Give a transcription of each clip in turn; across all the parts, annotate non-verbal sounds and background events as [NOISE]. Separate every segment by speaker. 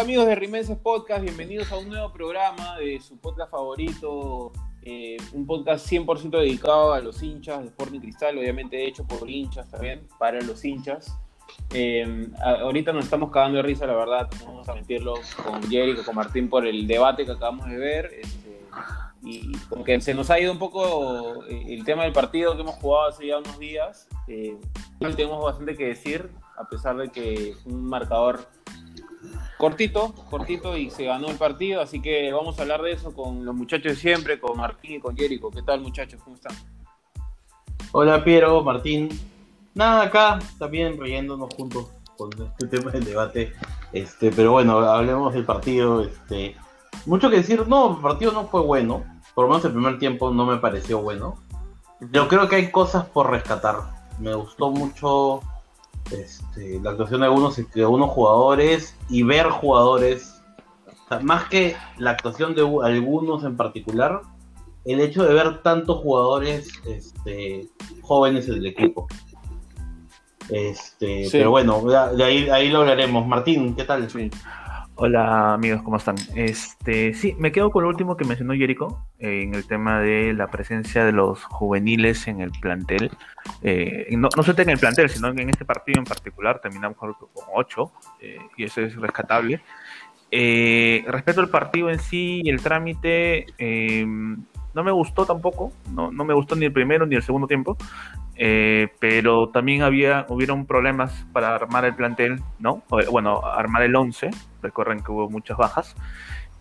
Speaker 1: Hola amigos de Rimenses Podcast, bienvenidos a un nuevo programa de su podcast favorito, eh, un podcast 100% dedicado a los hinchas de Sporting Cristal, obviamente hecho por hinchas también, para los hinchas. Eh, ahorita nos estamos cagando de risa, la verdad, vamos a mentirlo con Jerry, con Martín por el debate que acabamos de ver. Este, y porque se nos ha ido un poco eh, el tema del partido que hemos jugado hace ya unos días. tenemos bastante que decir, a pesar de que es un marcador cortito, cortito y se ganó el partido, así que vamos a hablar de eso con los muchachos de siempre, con Martín y con Jerico. ¿Qué tal muchachos? ¿Cómo están?
Speaker 2: Hola Piero, Martín. Nada, acá también riéndonos juntos con este tema del debate. Este, pero bueno, hablemos del partido. Este, mucho que decir, no, el partido no fue bueno. Por lo menos el primer tiempo no me pareció bueno. Yo creo que hay cosas por rescatar. Me gustó mucho este, la actuación de algunos, de algunos jugadores y ver jugadores, más que la actuación de algunos en particular, el hecho de ver tantos jugadores este, jóvenes en el equipo. Este, Pero bueno, de ahí, ahí lo hablaremos. Martín, ¿qué tal? Sí.
Speaker 3: Hola amigos, ¿cómo están? Este, sí, me quedo con lo último que mencionó Jericho eh, en el tema de la presencia de los juveniles en el plantel. Eh, no, no solo en el plantel, sino en este partido en particular terminamos con 8 eh, y eso es rescatable. respecto al partido en sí y el trámite, no me gustó tampoco, no, no me gustó ni el primero ni el segundo tiempo. Eh, pero también había, hubieron problemas para armar el plantel, ¿no? Bueno, armar el 11, recuerden que hubo muchas bajas,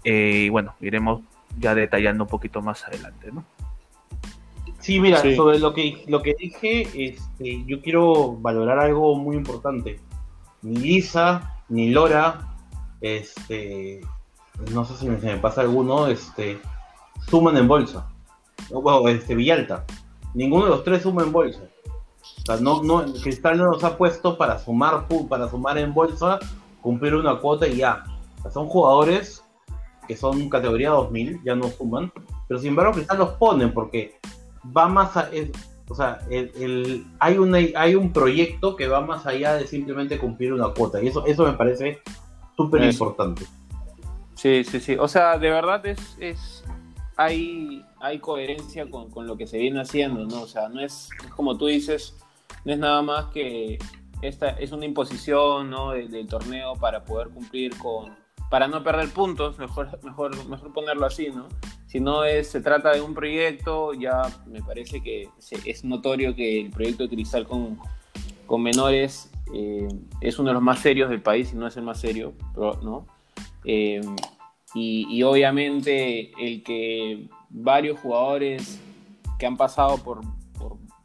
Speaker 3: eh, y bueno, iremos ya detallando un poquito más adelante, ¿no?
Speaker 2: Sí, mira, sobre lo que, lo que dije, este, yo quiero valorar algo muy importante. Ni Lisa, ni Lora, este, no sé si me, me pasa alguno, este, suman en bolsa. O este, Villalta. Ninguno de los tres suma en bolsa. O sea, no, no, Cristal no nos ha puesto para sumar, para sumar en bolsa, cumplir una cuota y ya. son jugadores que son categoría 2000, ya no suman, pero sin embargo Cristal los ponen porque va más a, o sea, el, hay, una, hay un proyecto que va más allá de simplemente cumplir una cuota y eso, eso me parece súper importante.
Speaker 1: Sí, sí, sí. O sea, de verdad es, es hay, hay coherencia con, lo que se viene haciendo, ¿no? O sea, no es, como tú dices, no es nada más que esta es una imposición, ¿no? del torneo para poder cumplir con, para no perder puntos, mejor, mejor, mejor ponerlo así, ¿no? Si no es, se trata de un proyecto, ya me parece que es notorio que el proyecto de Cristal con, con menores eh, es uno de los más serios del país, y no es el más serio, ¿no? Eh, y, obviamente el que varios jugadores que han pasado por,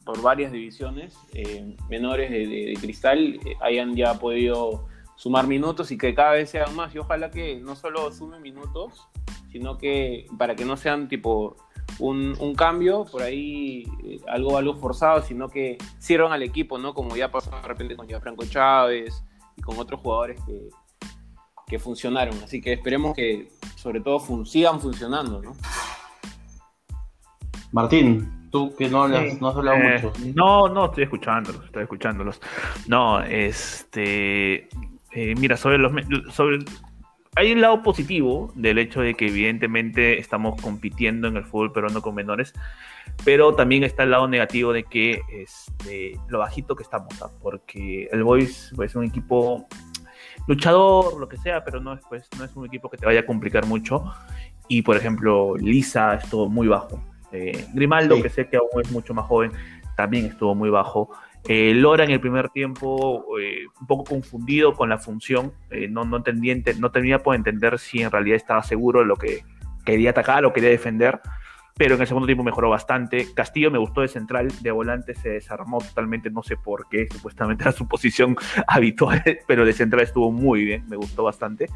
Speaker 1: por, varias divisiones eh, menores de, Cristal eh, hayan ya podido sumar minutos y que cada vez sean más. Y ojalá que no solo sumen minutos, sino que para que no sean tipo un, un cambio por ahí, eh, algo, algo forzado, sino que sirvan al equipo, ¿no? Como ya pasó de repente con Franco Chávez y con otros jugadores que, que funcionaron. Así que esperemos que sobre todo sigan funcionando, ¿no?
Speaker 2: Martín, tú que no, no has hablado eh, mucho.
Speaker 3: No, no, estoy escuchándolos, estoy escuchándolos. No, este, eh, mira, sobre los, sobre, hay un lado positivo del hecho de que evidentemente estamos compitiendo en el fútbol peruano con menores, pero también está el lado negativo de que este, lo bajito que estamos, porque el Boys pues, es un equipo luchador, lo que sea, pero no es, pues, no es un equipo que te vaya a complicar mucho. Y por ejemplo, Lisa estuvo muy bajo. Eh, Grimaldo, que sé que aún es mucho más joven, también estuvo muy bajo. Eh, Lora en el primer tiempo, eh, un poco confundido con la función, no, no, entendía, no tenía por entender si en realidad estaba seguro de lo que quería atacar o quería defender pero en el segundo tiempo mejoró bastante. Castillo me gustó de central, de volante se desarmó totalmente, no sé por qué, supuestamente era su posición [LAUGHS] habitual, pero de central estuvo muy bien, me gustó bastante.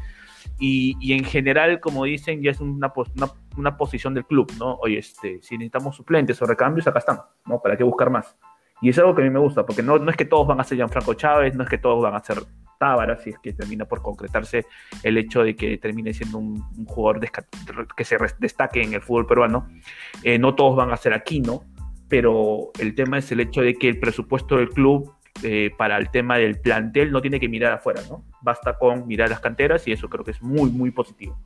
Speaker 3: Y, y en general, como dicen, ya es una, una, una, posición del club, ¿no? Oye, este, si necesitamos suplentes o recambios, acá están, ¿no? ¿Para qué buscar más? Y es algo que a mí me gusta, porque no, no es que todos van a ser Gianfranco Chávez, no es que todos van a ser Tábara, si es que termina por concretarse el hecho de que termine siendo un, jugador que se destaque en el fútbol peruano. Eh, no todos van a ser aquí, ¿no? Pero el tema es el hecho de que el presupuesto del club eh, para el tema del plantel no tiene que mirar afuera, ¿no? Basta con mirar las canteras y eso creo que es muy, muy positivo.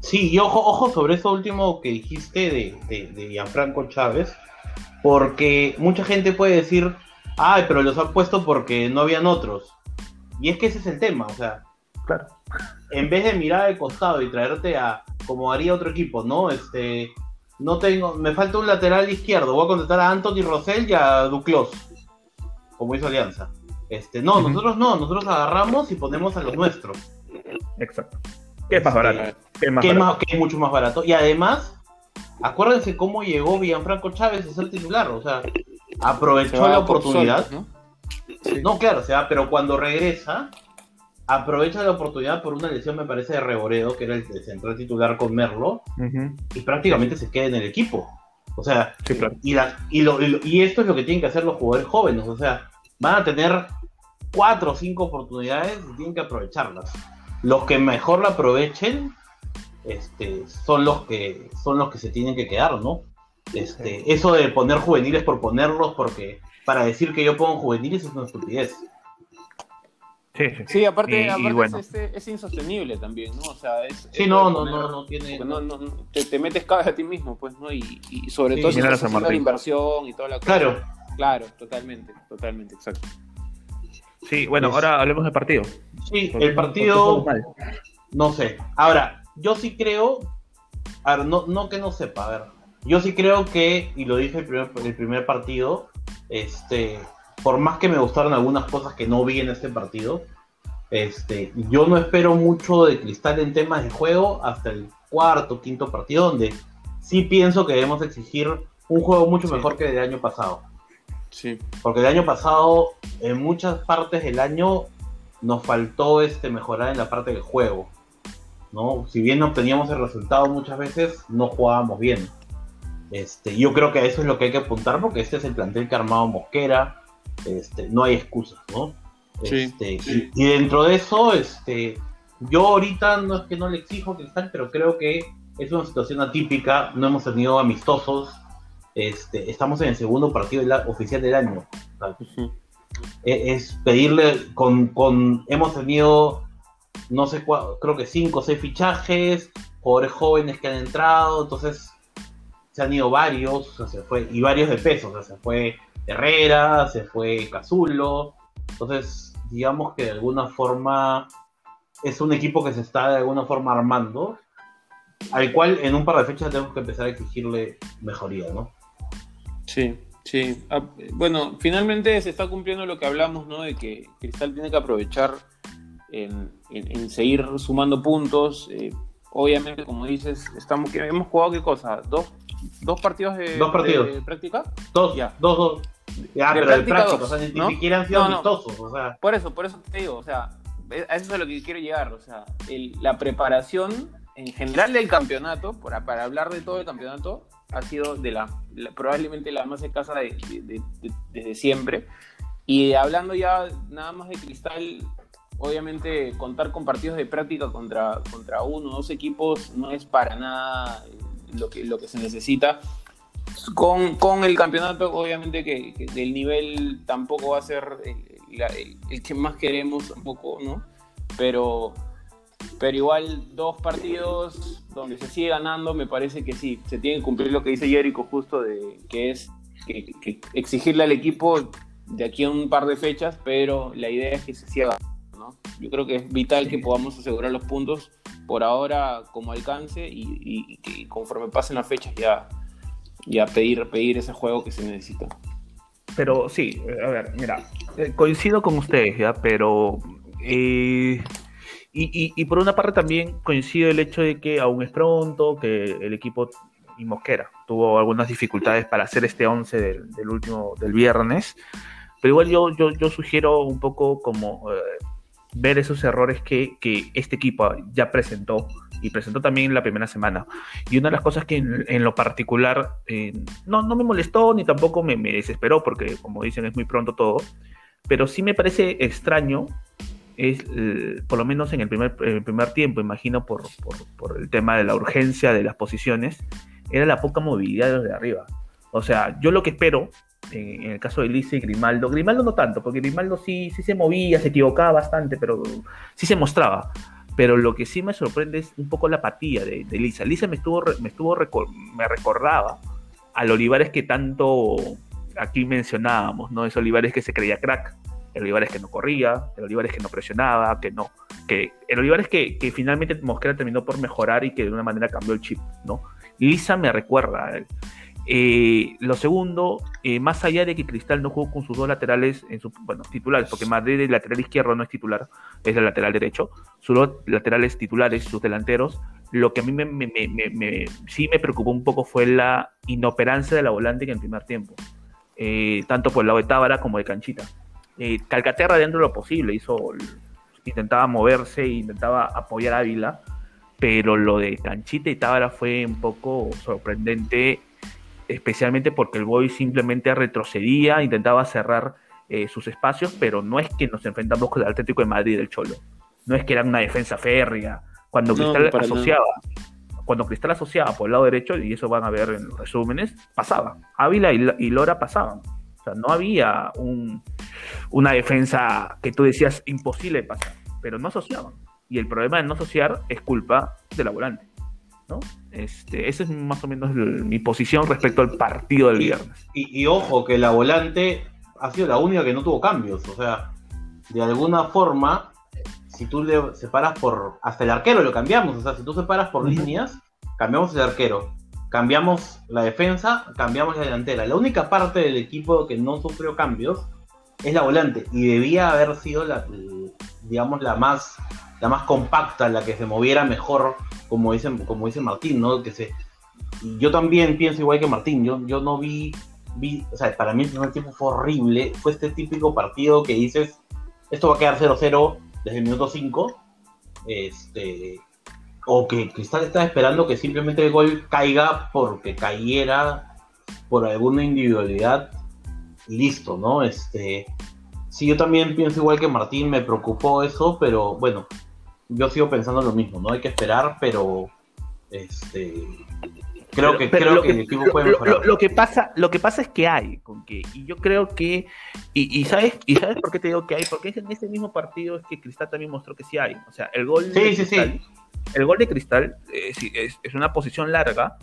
Speaker 2: Sí, y ojo, ojo sobre eso último que dijiste de, de, de Gianfranco Chávez, porque mucha gente puede decir, ay, pero los han puesto porque no habían otros. Y es que ese es el tema, o sea,
Speaker 3: claro.
Speaker 2: en vez de mirar al costado y traerte a, como haría otro equipo, ¿no? Este, no tengo, me falta un lateral izquierdo, voy a contratar a Anthony Rosell y a Duclos, como hizo Alianza. Este, no, nosotros no, nosotros agarramos y ponemos a los nuestros.
Speaker 3: Exacto. Que es más barato.
Speaker 2: Que es, más barato. que es mucho más barato. Y además, acuérdense cómo llegó Villanfranco Chávez a ser titular, o sea, aprovechó la oportunidad. ¿no? No, claro, o sea, pero cuando regresa, aprovecha la oportunidad por una lesión, me parece, de Reboredo, que era el central titular con Merlo, y prácticamente se queda en el equipo. O sea, y, y, esto es lo que tienen que hacer los jugadores jóvenes. O sea, van a tener cuatro o cinco oportunidades y tienen que aprovecharlas. Los que mejor la aprovechen este, son, los que, son los que se tienen que quedar, ¿no? Este, Eso de poner juveniles por ponerlos, porque para decir que yo pongo juveniles es una estupidez.
Speaker 1: Sí, aparte, es, insostenible también, ¿no? O sea, es,
Speaker 2: sí, no, no, no, no tiene.
Speaker 1: No, no, te, metes cada a ti mismo, pues, ¿no? Y, sobre todo si estás haciendo la inversión y toda la
Speaker 2: cosa. Claro.
Speaker 1: Claro, totalmente, totalmente, exacto.
Speaker 3: Sí, bueno, ahora hablemos del partido.
Speaker 2: Sí, el partido. No sé. Ahora, yo sí creo. A ver, no, no que no sepa, a ver. Yo sí creo que, y lo dije el primer, el primer partido, este, por más que me gustaron algunas cosas que no vi en este partido, este, yo no espero mucho de Cristal en temas de juego hasta el cuarto, quinto partido, donde sí pienso que debemos exigir un juego mucho mejor que el del año pasado.
Speaker 1: Sí.
Speaker 2: Porque el año pasado, en muchas partes del año, nos faltó este, mejorar en la parte del juego. ¿no? Si bien obteníamos el resultado muchas veces, no jugábamos bien. Este, yo creo que eso es lo que hay que apuntar porque este es el plantel que ha armado Mosquera, este, no hay excusas, ¿no? Este, y, dentro de eso, este, yo ahorita no es que no le exijo Cristal, pero creo que es una situación atípica, no hemos tenido amistosos, este, estamos en el segundo partido oficial del año. E, es, pedirle, con, con, hemos tenido, no sé, creo que cinco o seis fichajes, jugadores jóvenes que han entrado, entonces se han ido varios, se fue, y varios de peso, o sea, se fue Herrera, se fue Cazulo. Entonces, digamos que de alguna forma es un equipo que se está de alguna forma armando, al cual en un par de fechas tenemos que empezar a exigirle mejoría, ¿no?
Speaker 1: Sí, sí. Ah, bueno, finalmente se está cumpliendo lo que hablamos, ¿no? De que Cristal tiene que aprovechar en, seguir sumando puntos. Eh, obviamente, como dices, estamos, hemos jugado qué cosa, dos, dos partidos de,
Speaker 2: dos partidos.
Speaker 1: práctica.
Speaker 2: Dos, ya. dos, dos. Ya, pero de práctica, o sea, ni, siquiera han sido amistosos, o sea.
Speaker 1: Por eso, por eso te digo, o sea, a eso es a lo que quiero llegar, o sea, la preparación en general del campeonato, para, para hablar de todo el campeonato, ha sido de la, probablemente la más escasa de, desde siempre. Y hablando ya nada más de Cristal, obviamente contar con partidos de práctica contra, contra uno o dos equipos no es para nada lo que, lo que se necesita con, el campeonato, obviamente que, del nivel tampoco va a ser el, que más queremos tampoco, ¿no? Pero, pero igual dos partidos donde se sigue ganando, me parece que sí, se tiene que cumplir lo que dice Jericho justo de que es que, exigirle al equipo de aquí a un par de fechas, pero la idea es que se siga ganando. Yo creo que es vital que podamos asegurar los puntos por ahora como alcance y, y que conforme pasen las fechas ya y a pedir, pedir ese juego que se necesita.
Speaker 3: Pero sí, a ver, mira, eh, coincido con ustedes, ¿ya? Pero... Eh, y, y, por una parte también coincido el hecho de que aún es pronto, que el equipo y Mosquera tuvo algunas dificultades para hacer este 11 del, último, del viernes, pero igual yo, yo, yo sugiero un poco como eh, ver esos errores que, que, este equipo ya presentó y presentó también la primera semana. Y una de las cosas que en, lo particular eh, no, no me molestó ni tampoco me, me, desesperó, porque como dicen es muy pronto todo, pero sí me parece extraño, es, eh, por lo menos en el primer, primer tiempo, imagino por, por, por, el tema de la urgencia de las posiciones, era la poca movilidad desde arriba. O sea, yo lo que espero en, el caso de Lisa y Grimaldo. Grimaldo no tanto, porque Grimaldo sí, sí se movía, se equivocaba bastante, pero sí se mostraba. Pero lo que sí me sorprende es un poco la apatía de, de Lisa. Lisa me estuvo, me estuvo me recordaba al Olivares que tanto aquí mencionábamos, ¿no? Ese Olivares que se creía crack, el Olivares que no corría, el Olivares que no presionaba, que no, que el Olivares que, que finalmente Mosquera terminó por mejorar y que de una manera cambió el chip, ¿no? Lisa me recuerda a él. Eh, lo segundo, eh, más allá de que Cristal no jugó con sus dos laterales, en su, bueno, titulares, porque Madrid el lateral izquierdo no es titular, es el lateral derecho, sus dos laterales titulares, sus delanteros, lo que a mí me, sí me preocupó un poco fue la inoperancia de la volante en el primer tiempo, eh, tanto por el lado de Tábara como de Canchita. Calcaterra dentro de lo posible, hizo, intentaba moverse, intentaba apoyar a Ávila, pero lo de Canchita y Tábara fue un poco sorprendente especialmente porque el Boy simplemente retrocedía, intentaba cerrar eh, sus espacios, pero no es que nos enfrentamos con el Atlético de Madrid del Cholo. No es que era una defensa férrea. Cuando Cristal asociaba, cuando Cristal asociaba por el lado derecho, y eso van a ver en los resúmenes, pasaba. Ávila y, Lora pasaban. O sea, no había un, una defensa que tú decías imposible de pasar, pero no asociaban. Y el problema de no asociar es culpa de la volante. ¿No? Este, esa es más o menos mi posición respecto al partido del viernes.
Speaker 2: Y, ojo, que la volante ha sido la única que no tuvo cambios. O sea, de alguna forma, si tú le separas por. Hasta el arquero lo cambiamos. O sea, si tú separas por líneas, cambiamos el arquero. Cambiamos la defensa, cambiamos la delantera. La única parte del equipo que no sufrió cambios es la volante. Y debía haber sido la, digamos, la más la más compacta, la que se moviera mejor, como dice, como dice Martín, ¿no? Que se, yo también pienso igual que Martín, yo, yo no vi, vi, o sea, para mí el primer tiempo fue horrible, fue este típico partido que dices, esto va a quedar 0-0 desde el minuto 5, este, o que Cristal está esperando que simplemente el gol caiga porque cayera por alguna individualidad y listo, ¿no? Este, sí, yo también pienso igual que Martín, me preocupó eso, pero bueno, yo sigo pensando lo mismo, ¿no? Hay que esperar, pero este creo que creo que, el equipo puede
Speaker 3: mejorar. Lo, que pasa, lo que pasa es que hay, con que, y yo creo que, y, sabes, y sabes por qué te digo que hay, porque en ese mismo partido es que Cristal también mostró que sí hay. O sea, el gol
Speaker 2: de Cristal,
Speaker 3: el gol de Cristal eh, es, es, una posición larga,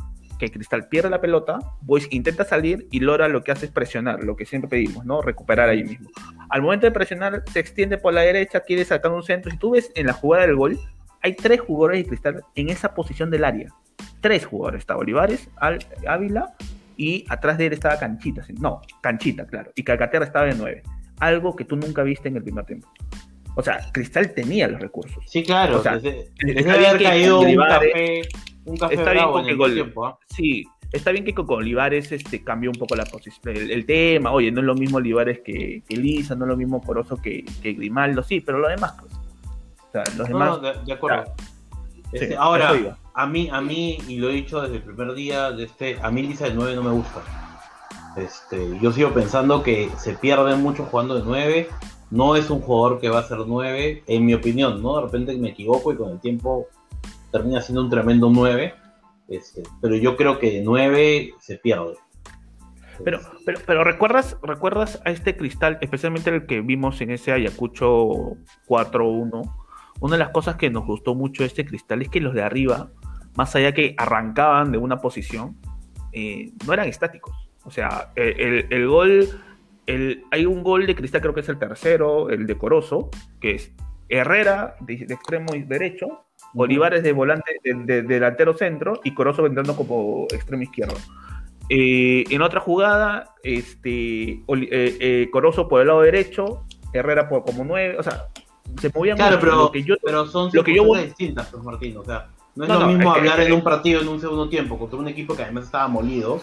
Speaker 3: que Cristal pierde la pelota, Boys intenta salir y Lora lo que hace es presionar, lo que siempre pedimos, ¿no? Recuperar ahí mismo. Al momento de presionar, se extiende por la derecha, quiere sacar un centro. Si tú ves en la jugada del gol, hay tres jugadores de Cristal en esa posición del área. Tres jugadores. Está Olivares, Ávila y atrás de él estaba Canchita. No, Canchita, claro. Y Calcaterra estaba de nueve. Algo que tú nunca viste en el primer tiempo. O sea, Cristal tenía los recursos.
Speaker 2: Sí, claro.
Speaker 3: O sea,
Speaker 2: haber caído un café
Speaker 3: está bien con ¿ah? Sí, está bien que con Olivares este, cambió un poco la posición, el, tema. Oye, no es lo mismo Olivares que, que Lisa, no es lo mismo Corozo que, que, Grimaldo, sí, pero lo demás, pues. O sea, los demás.
Speaker 2: de, acuerdo. Este, ahora, a mí, a mí, y lo he dicho desde el primer día, de este, a mí Lisa del 9 no me gusta. Este, yo sigo pensando que se pierde mucho jugando de 9. No es un jugador que va a ser 9, en mi opinión, ¿no? De repente me equivoco y con el tiempo termina siendo un tremendo 9, este, pero yo creo que de 9 se pierde.
Speaker 3: Pero, pero, pero recuerdas, recuerdas a este cristal, especialmente el que vimos en ese Ayacucho 4-1. Una de las cosas que nos gustó mucho de este cristal es que los de arriba, más allá que arrancaban de una posición, eh, no eran estáticos. O sea, el, el gol, el, hay un gol de cristal, creo que es el tercero, el decoroso, que es Herrera de, de extremo derecho, Olivares de volante, de, delantero centro y Corozo entrando como extremo izquierdo. Eh, en otra jugada, este, eh, eh, Corozo por el lado derecho, Herrera por como nueve, o sea, se movían
Speaker 2: claro, pero, lo que yo, pero son lo que yo distintas, pues Martín, o sea, no es lo mismo hablar en un partido en un segundo tiempo contra un equipo que además estaba molido,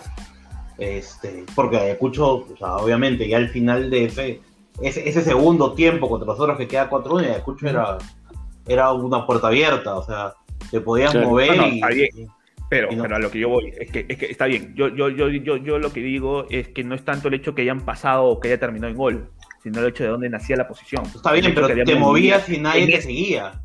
Speaker 2: este, porque Ayacucho, o sea, obviamente ya al final de ese, ese, segundo tiempo contra los otros que queda 4-1, Ayacucho era era una puerta abierta, o sea, te podías mover y,
Speaker 3: Pero, pero a lo que yo voy, es que, es que está bien. Yo, yo, yo, yo, yo lo que digo es que no es tanto el hecho que hayan pasado o que haya terminado en gol, sino el hecho de dónde nacía la posición.
Speaker 2: Está bien, pero te movías y nadie te seguía.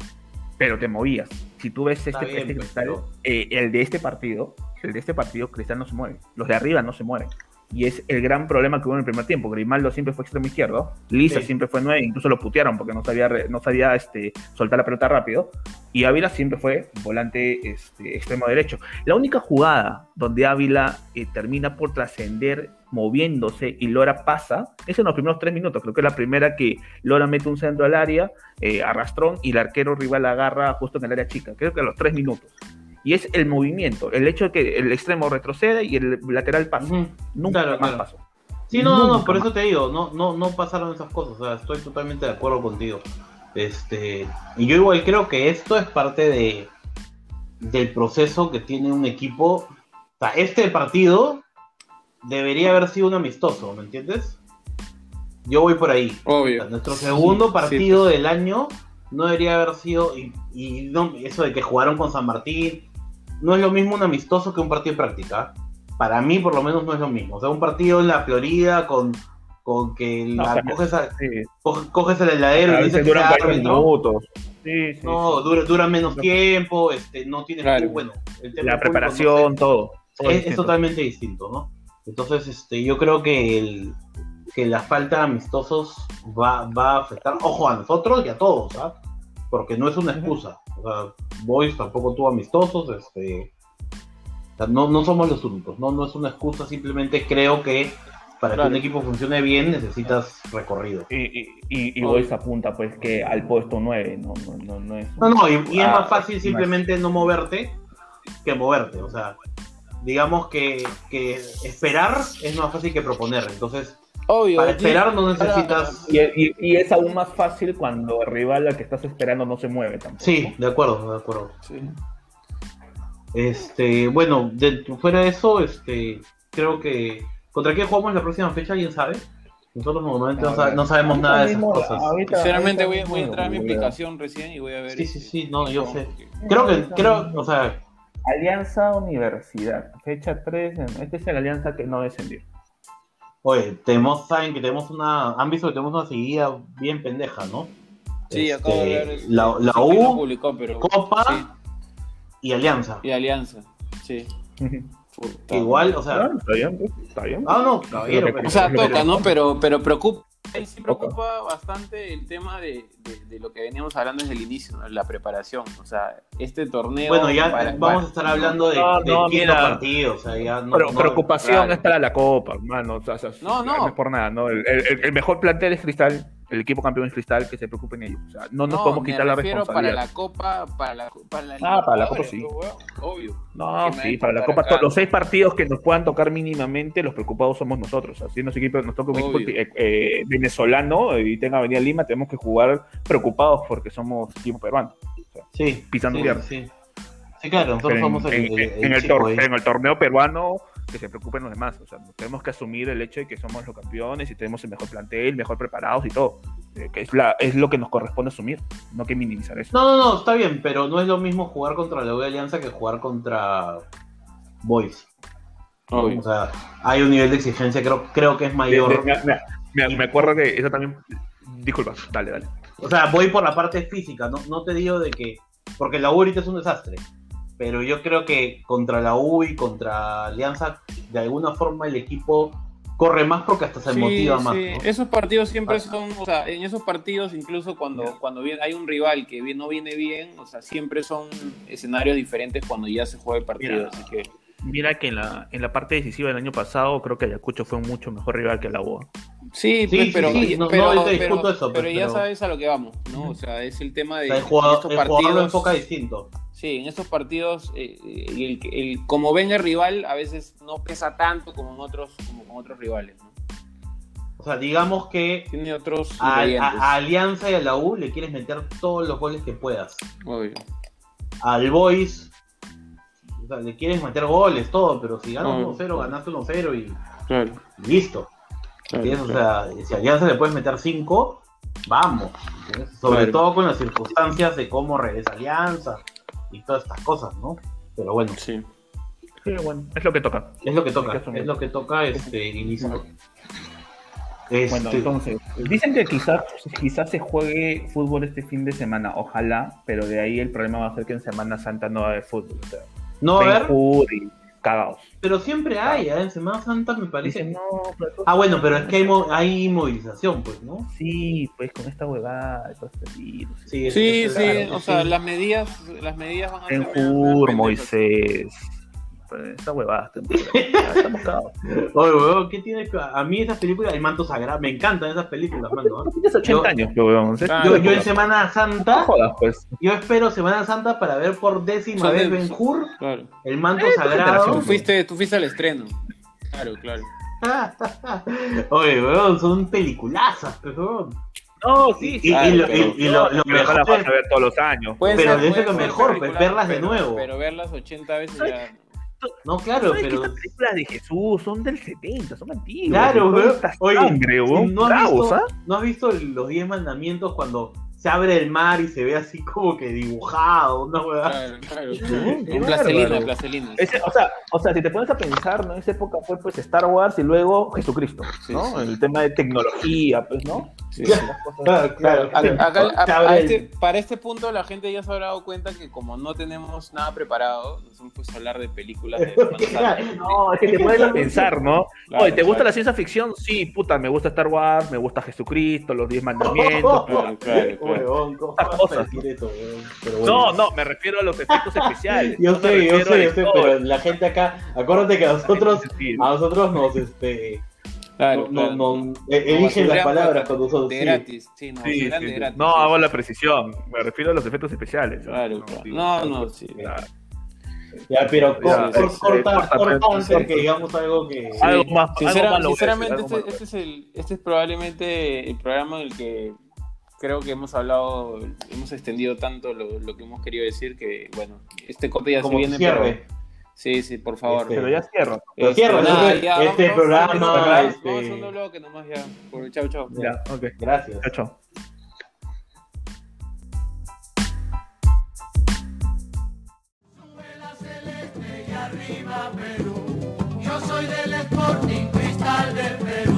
Speaker 3: Pero te movías. Si tú ves este, este cristal, eh, el de este partido, el de este partido, Cristal no se mueve. Los de arriba no se mueven. Y es el gran problema que hubo en el primer tiempo. Grimaldo siempre fue extremo izquierdo, Lisa siempre fue nueve, incluso lo putearon porque no sabía, no sabía este, soltar la pelota rápido. Y Ávila siempre fue volante este, extremo derecho. La única jugada donde Ávila eh, termina por trascender moviéndose y Lora pasa, es en los primeros tres minutos. Creo que es la primera que Lora mete un centro al área, eh, arrastrón, y el arquero rival agarra justo en el área chica. Creo que a los tres minutos y es el movimiento, el hecho de que el extremo retrocede y el lateral pasa. Nunca más pasó.
Speaker 2: Sí, no, no, no, por eso te digo, no, no, no pasaron esas cosas, o sea, estoy totalmente de acuerdo contigo. Este, y yo igual creo que esto es parte de del proceso que tiene un equipo. O sea, este partido debería haber sido un amistoso, ¿me entiendes? Yo voy por ahí.
Speaker 1: Obvio.
Speaker 2: nuestro segundo partido del año no debería haber sido, y, y no, eso de que jugaron con San Martín, no es lo mismo un amistoso que un partido de práctica. Para mí, por lo menos, no es lo mismo. O sea, un partido en la Florida con, con que la, coges, el heladero y dices que
Speaker 3: dura minutos.
Speaker 2: no, dura, menos tiempo, este, no tienes bueno,
Speaker 3: la preparación, todo.
Speaker 2: es, totalmente distinto, ¿no? Entonces, este, yo creo que el, que la falta de amistosos va, va a afectar, ojo, a nosotros y a todos, ¿ah? Porque no es una excusa. O sea, Boys tampoco tuvo amistosos, este, no, no somos los únicos, ¿no? no es una excusa, simplemente creo que para que un equipo funcione bien necesitas recorrido.
Speaker 3: Y, y, y, Boys apunta pues que al puesto 9, no, no, no, es...
Speaker 2: No, no, y, es más fácil simplemente no moverte que moverte, o sea, digamos que, que esperar es más fácil que proponer, entonces
Speaker 1: Obvio.
Speaker 2: Para esperar no necesitas.
Speaker 3: Y, es aún más fácil cuando el rival al que estás esperando no se mueve tampoco.
Speaker 2: Sí, de acuerdo, de acuerdo. Este, bueno, fuera de eso, este, creo que. ¿Contra qué jugamos la próxima fecha? ¿Alguien sabe? Nosotros normalmente no, sabemos nada de esas cosas.
Speaker 1: Sinceramente voy, voy, a entrar a mi aplicación recién y voy a ver.
Speaker 2: Sí, sí, sí, no, yo sé. Creo que, creo, o sea.
Speaker 3: Alianza Universidad, fecha 3, este es la alianza que no descendió.
Speaker 2: Oye, tenemos, saben que tenemos una, han visto que tenemos una seguida bien pendeja, ¿no?
Speaker 1: Sí, acabo de ver.
Speaker 2: Este, la, la U, Copa y Alianza.
Speaker 1: Y Alianza, sí.
Speaker 2: igual, o sea.
Speaker 3: está bien, pues, está bien.
Speaker 2: Ah, no, caballero.
Speaker 1: o sea, toca, ¿no? Pero, pero preocupa ahí sí preocupa bastante el tema de, de, lo que veníamos hablando desde el inicio, la preparación. O sea, este torneo.
Speaker 2: Bueno, ya vamos a estar hablando de, no, no, partido. O sea, ya no,
Speaker 3: Pero, preocupación es para la Copa, hermano. O sea, no, no. No es por nada, ¿no? El, el, el mejor plantel es Cristal el equipo campeón es Cristal, que se preocupen ellos. O sea, no nos podemos quitar la responsabilidad.
Speaker 1: para la Copa, para la, para la
Speaker 3: Ah, para la Copa sí.
Speaker 1: Obvio.
Speaker 3: No, sí, para la Copa, los seis partidos que nos puedan tocar mínimamente, los preocupados somos nosotros. Así nos, equipo, nos toca un equipo eh, eh, venezolano y tenga Avenida Lima, tenemos que jugar preocupados porque somos equipo peruano.
Speaker 2: sí,
Speaker 3: pisando
Speaker 2: sí, Sí. sí, claro, nosotros somos
Speaker 3: el, en, el en el torneo peruano que se preocupen los demás. O sea, tenemos que asumir el hecho de que somos los campeones y tenemos el mejor plantel, mejor preparados y todo. Eh, que es, la, es lo que nos corresponde asumir, no que minimizar eso.
Speaker 2: No, no, no, está bien, pero no es lo mismo jugar contra la U Alianza que jugar contra Boys. O sea, hay un nivel de exigencia, creo, creo que es mayor.
Speaker 3: Me, acuerdo que eso también. Disculpa, dale, dale.
Speaker 2: O sea, voy por la parte física, no, no te digo de que. Porque la U ahorita es un desastre pero yo creo que contra la U y contra Alianza, de alguna forma el equipo corre más porque hasta se motiva más.
Speaker 1: Esos partidos siempre son, o sea, en esos partidos incluso cuando, cuando hay un rival que no viene bien, o sea, siempre son escenarios diferentes cuando ya se juega el partido, así que...
Speaker 3: Mira que en la, en la parte decisiva del año pasado creo que Ayacucho fue un mucho mejor rival que la U.
Speaker 1: Sí, sí, pero, pero, ya sabes a lo que vamos, ¿no? O sea, es el tema de...
Speaker 2: el jugador, el partidos... lo enfoca distinto.
Speaker 1: Sí, en estos partidos, eh, eh, el, el, como ven el rival, a veces no pesa tanto como en otros, como con otros rivales. ¿no?
Speaker 2: O sea, digamos que
Speaker 1: Tiene otros
Speaker 2: a, Alianza y a la U le quieres meter todos los goles que puedas.
Speaker 1: Obvio.
Speaker 2: Al Boys, o sea, le quieres meter goles, todo, pero si ganas 1-0, ganaste 1-0 y, listo. O sea, si a Alianza le puedes meter 5, vamos. Sobre todo con las circunstancias de cómo regresa Alianza y todas estas cosas, ¿no? Pero bueno.
Speaker 3: Sí. Sí, bueno, es lo que toca.
Speaker 2: Es lo que toca, es lo que toca este inicio.
Speaker 3: Este... Bueno, entonces, dicen que quizás, quizás se juegue fútbol este fin de semana, ojalá, pero de ahí el problema va a ser que en Semana Santa no va a haber fútbol.
Speaker 2: no va a haber.
Speaker 3: Cagados.
Speaker 2: Pero siempre hay, ¿eh? en Semana Santa me parece.
Speaker 3: Dicen, no, pero todo-
Speaker 2: Ah, bueno, pero es que hay, mo- hay movilización, pues, ¿no?
Speaker 3: Sí, pues con esta huevada, este virus.
Speaker 2: Sí,
Speaker 1: Sí, sí,
Speaker 2: es-
Speaker 1: o sea, las medidas, las medidas van a
Speaker 3: En
Speaker 1: ser.
Speaker 3: Moisés. Pues, Esta huevada. Estamos cagados. [LAUGHS]
Speaker 2: Oye, weón, ¿qué tiene que- A mí esas películas, El Manto Sagrado, me encantan esas películas, mano. ¿eh?
Speaker 3: Tienes 80
Speaker 2: Yo-
Speaker 3: años, pero. ¿sí?
Speaker 1: Ah,
Speaker 2: Yo,
Speaker 1: no
Speaker 2: yo en. Semana
Speaker 3: No
Speaker 2: Santa,
Speaker 3: jodas, pues.
Speaker 2: yo espero Semana Santa para ver por décima vez Ben Hur,
Speaker 1: Claro.
Speaker 2: El Manto
Speaker 3: Eh,
Speaker 2: Sagrado.
Speaker 1: Tú fuiste, tú fuiste al estreno. Claro, claro. [LAUGHS]
Speaker 2: Oye, weón, son peliculazas, pues, weón.
Speaker 3: No, sí,
Speaker 2: Y,
Speaker 3: sí.
Speaker 2: y
Speaker 1: claro,
Speaker 2: lo,
Speaker 1: pero-
Speaker 2: y- y lo- lo
Speaker 3: Pero no las
Speaker 2: mejor
Speaker 3: vas a ver todos los años.
Speaker 1: Pueden
Speaker 2: Pero
Speaker 1: ser-
Speaker 2: de eso
Speaker 1: pueden
Speaker 2: lo mejor, pues, verlas de
Speaker 1: pero-
Speaker 2: nuevo.
Speaker 1: Pero verlas 80 veces ya.
Speaker 2: No, claro,
Speaker 3: ¿Sabes que
Speaker 2: pero.
Speaker 3: estas películas de Jesús son del 70, son antiguas.
Speaker 2: Claro,
Speaker 3: esta
Speaker 2: Oye,
Speaker 3: sangre, weón.
Speaker 2: ¿no has,
Speaker 3: Bravos,
Speaker 2: visto,
Speaker 3: ¿ah?
Speaker 2: ¿no has visto los 10 mandamientos cuando se abre el mar y se ve así como que dibujado? Una hueá?
Speaker 1: Claro, claro.
Speaker 3: bárbaro.
Speaker 1: placelina.
Speaker 3: Ese- o, sea, o sea, si te pones a pensar, ¿no? En esa época fue pues Star Wars y luego Jesucristo,
Speaker 1: Sí,
Speaker 3: ¿no?
Speaker 1: sí.
Speaker 3: El tema de tecnología, pues, ¿no?
Speaker 1: Sí,
Speaker 2: Claro, claro.
Speaker 1: Acá- a- a este- para este punto la gente ya se habrá dado cuenta que como no tenemos nada preparado, nos hemos puesto a hablar de películas de. [LAUGHS]
Speaker 3: No, es que te a pensar, ¿no?
Speaker 1: Claro,
Speaker 3: Oye, ¿te gusta la ciencia ficción? Sí, puta, me gusta Star Wars, me gusta Jesucristo, los diez mandamientos. [LAUGHS] No, no, me refiero a los efectos especiales. [LAUGHS]
Speaker 2: Yo sé, yo sé, yo sé, pero la gente acá, acuérdate que a nosotros, a nosotros nos, este,
Speaker 1: Claro,
Speaker 2: no,
Speaker 1: claro.
Speaker 2: no, no, eh, eligen las palabras con nosotros.
Speaker 1: De
Speaker 2: sí.
Speaker 1: gratis, sí, no,
Speaker 3: Sí,
Speaker 1: serán
Speaker 3: sí,
Speaker 1: de
Speaker 3: sí.
Speaker 1: gratis.
Speaker 3: No
Speaker 1: sí,
Speaker 3: hago
Speaker 1: sí.
Speaker 3: la precisión, me refiero a los efectos especiales.
Speaker 1: Claro, claro.
Speaker 3: sí.
Speaker 1: No, no, sí.
Speaker 3: Claro.
Speaker 2: Ya, pero
Speaker 3: sí,
Speaker 2: corta,
Speaker 3: corta,
Speaker 2: que digamos algo que...
Speaker 1: Sí.
Speaker 3: Algo más- algo más decir,
Speaker 1: sinceramente,
Speaker 3: algo
Speaker 1: este,
Speaker 3: más.
Speaker 1: este es el, este es probablemente el programa en el que creo que hemos hablado, hemos extendido tanto lo, lo que hemos querido decir que, bueno, este corte ya se viene,
Speaker 2: cierre.
Speaker 1: pero... Sí, sí, por favor.
Speaker 2: Este,
Speaker 3: Pero ya cierro.
Speaker 2: Pero cierra,
Speaker 1: nada,
Speaker 2: este-
Speaker 1: ya,
Speaker 2: este
Speaker 1: vamos-
Speaker 2: programa,
Speaker 1: vamos a cerrar,
Speaker 2: este-
Speaker 1: Vamos a segundo bloque nomás ya. Por, chau, chau.
Speaker 3: Ya, ok.
Speaker 2: Gracias.
Speaker 3: Chao, chao.
Speaker 4: Yo soy del Sporting Cristal del Perú.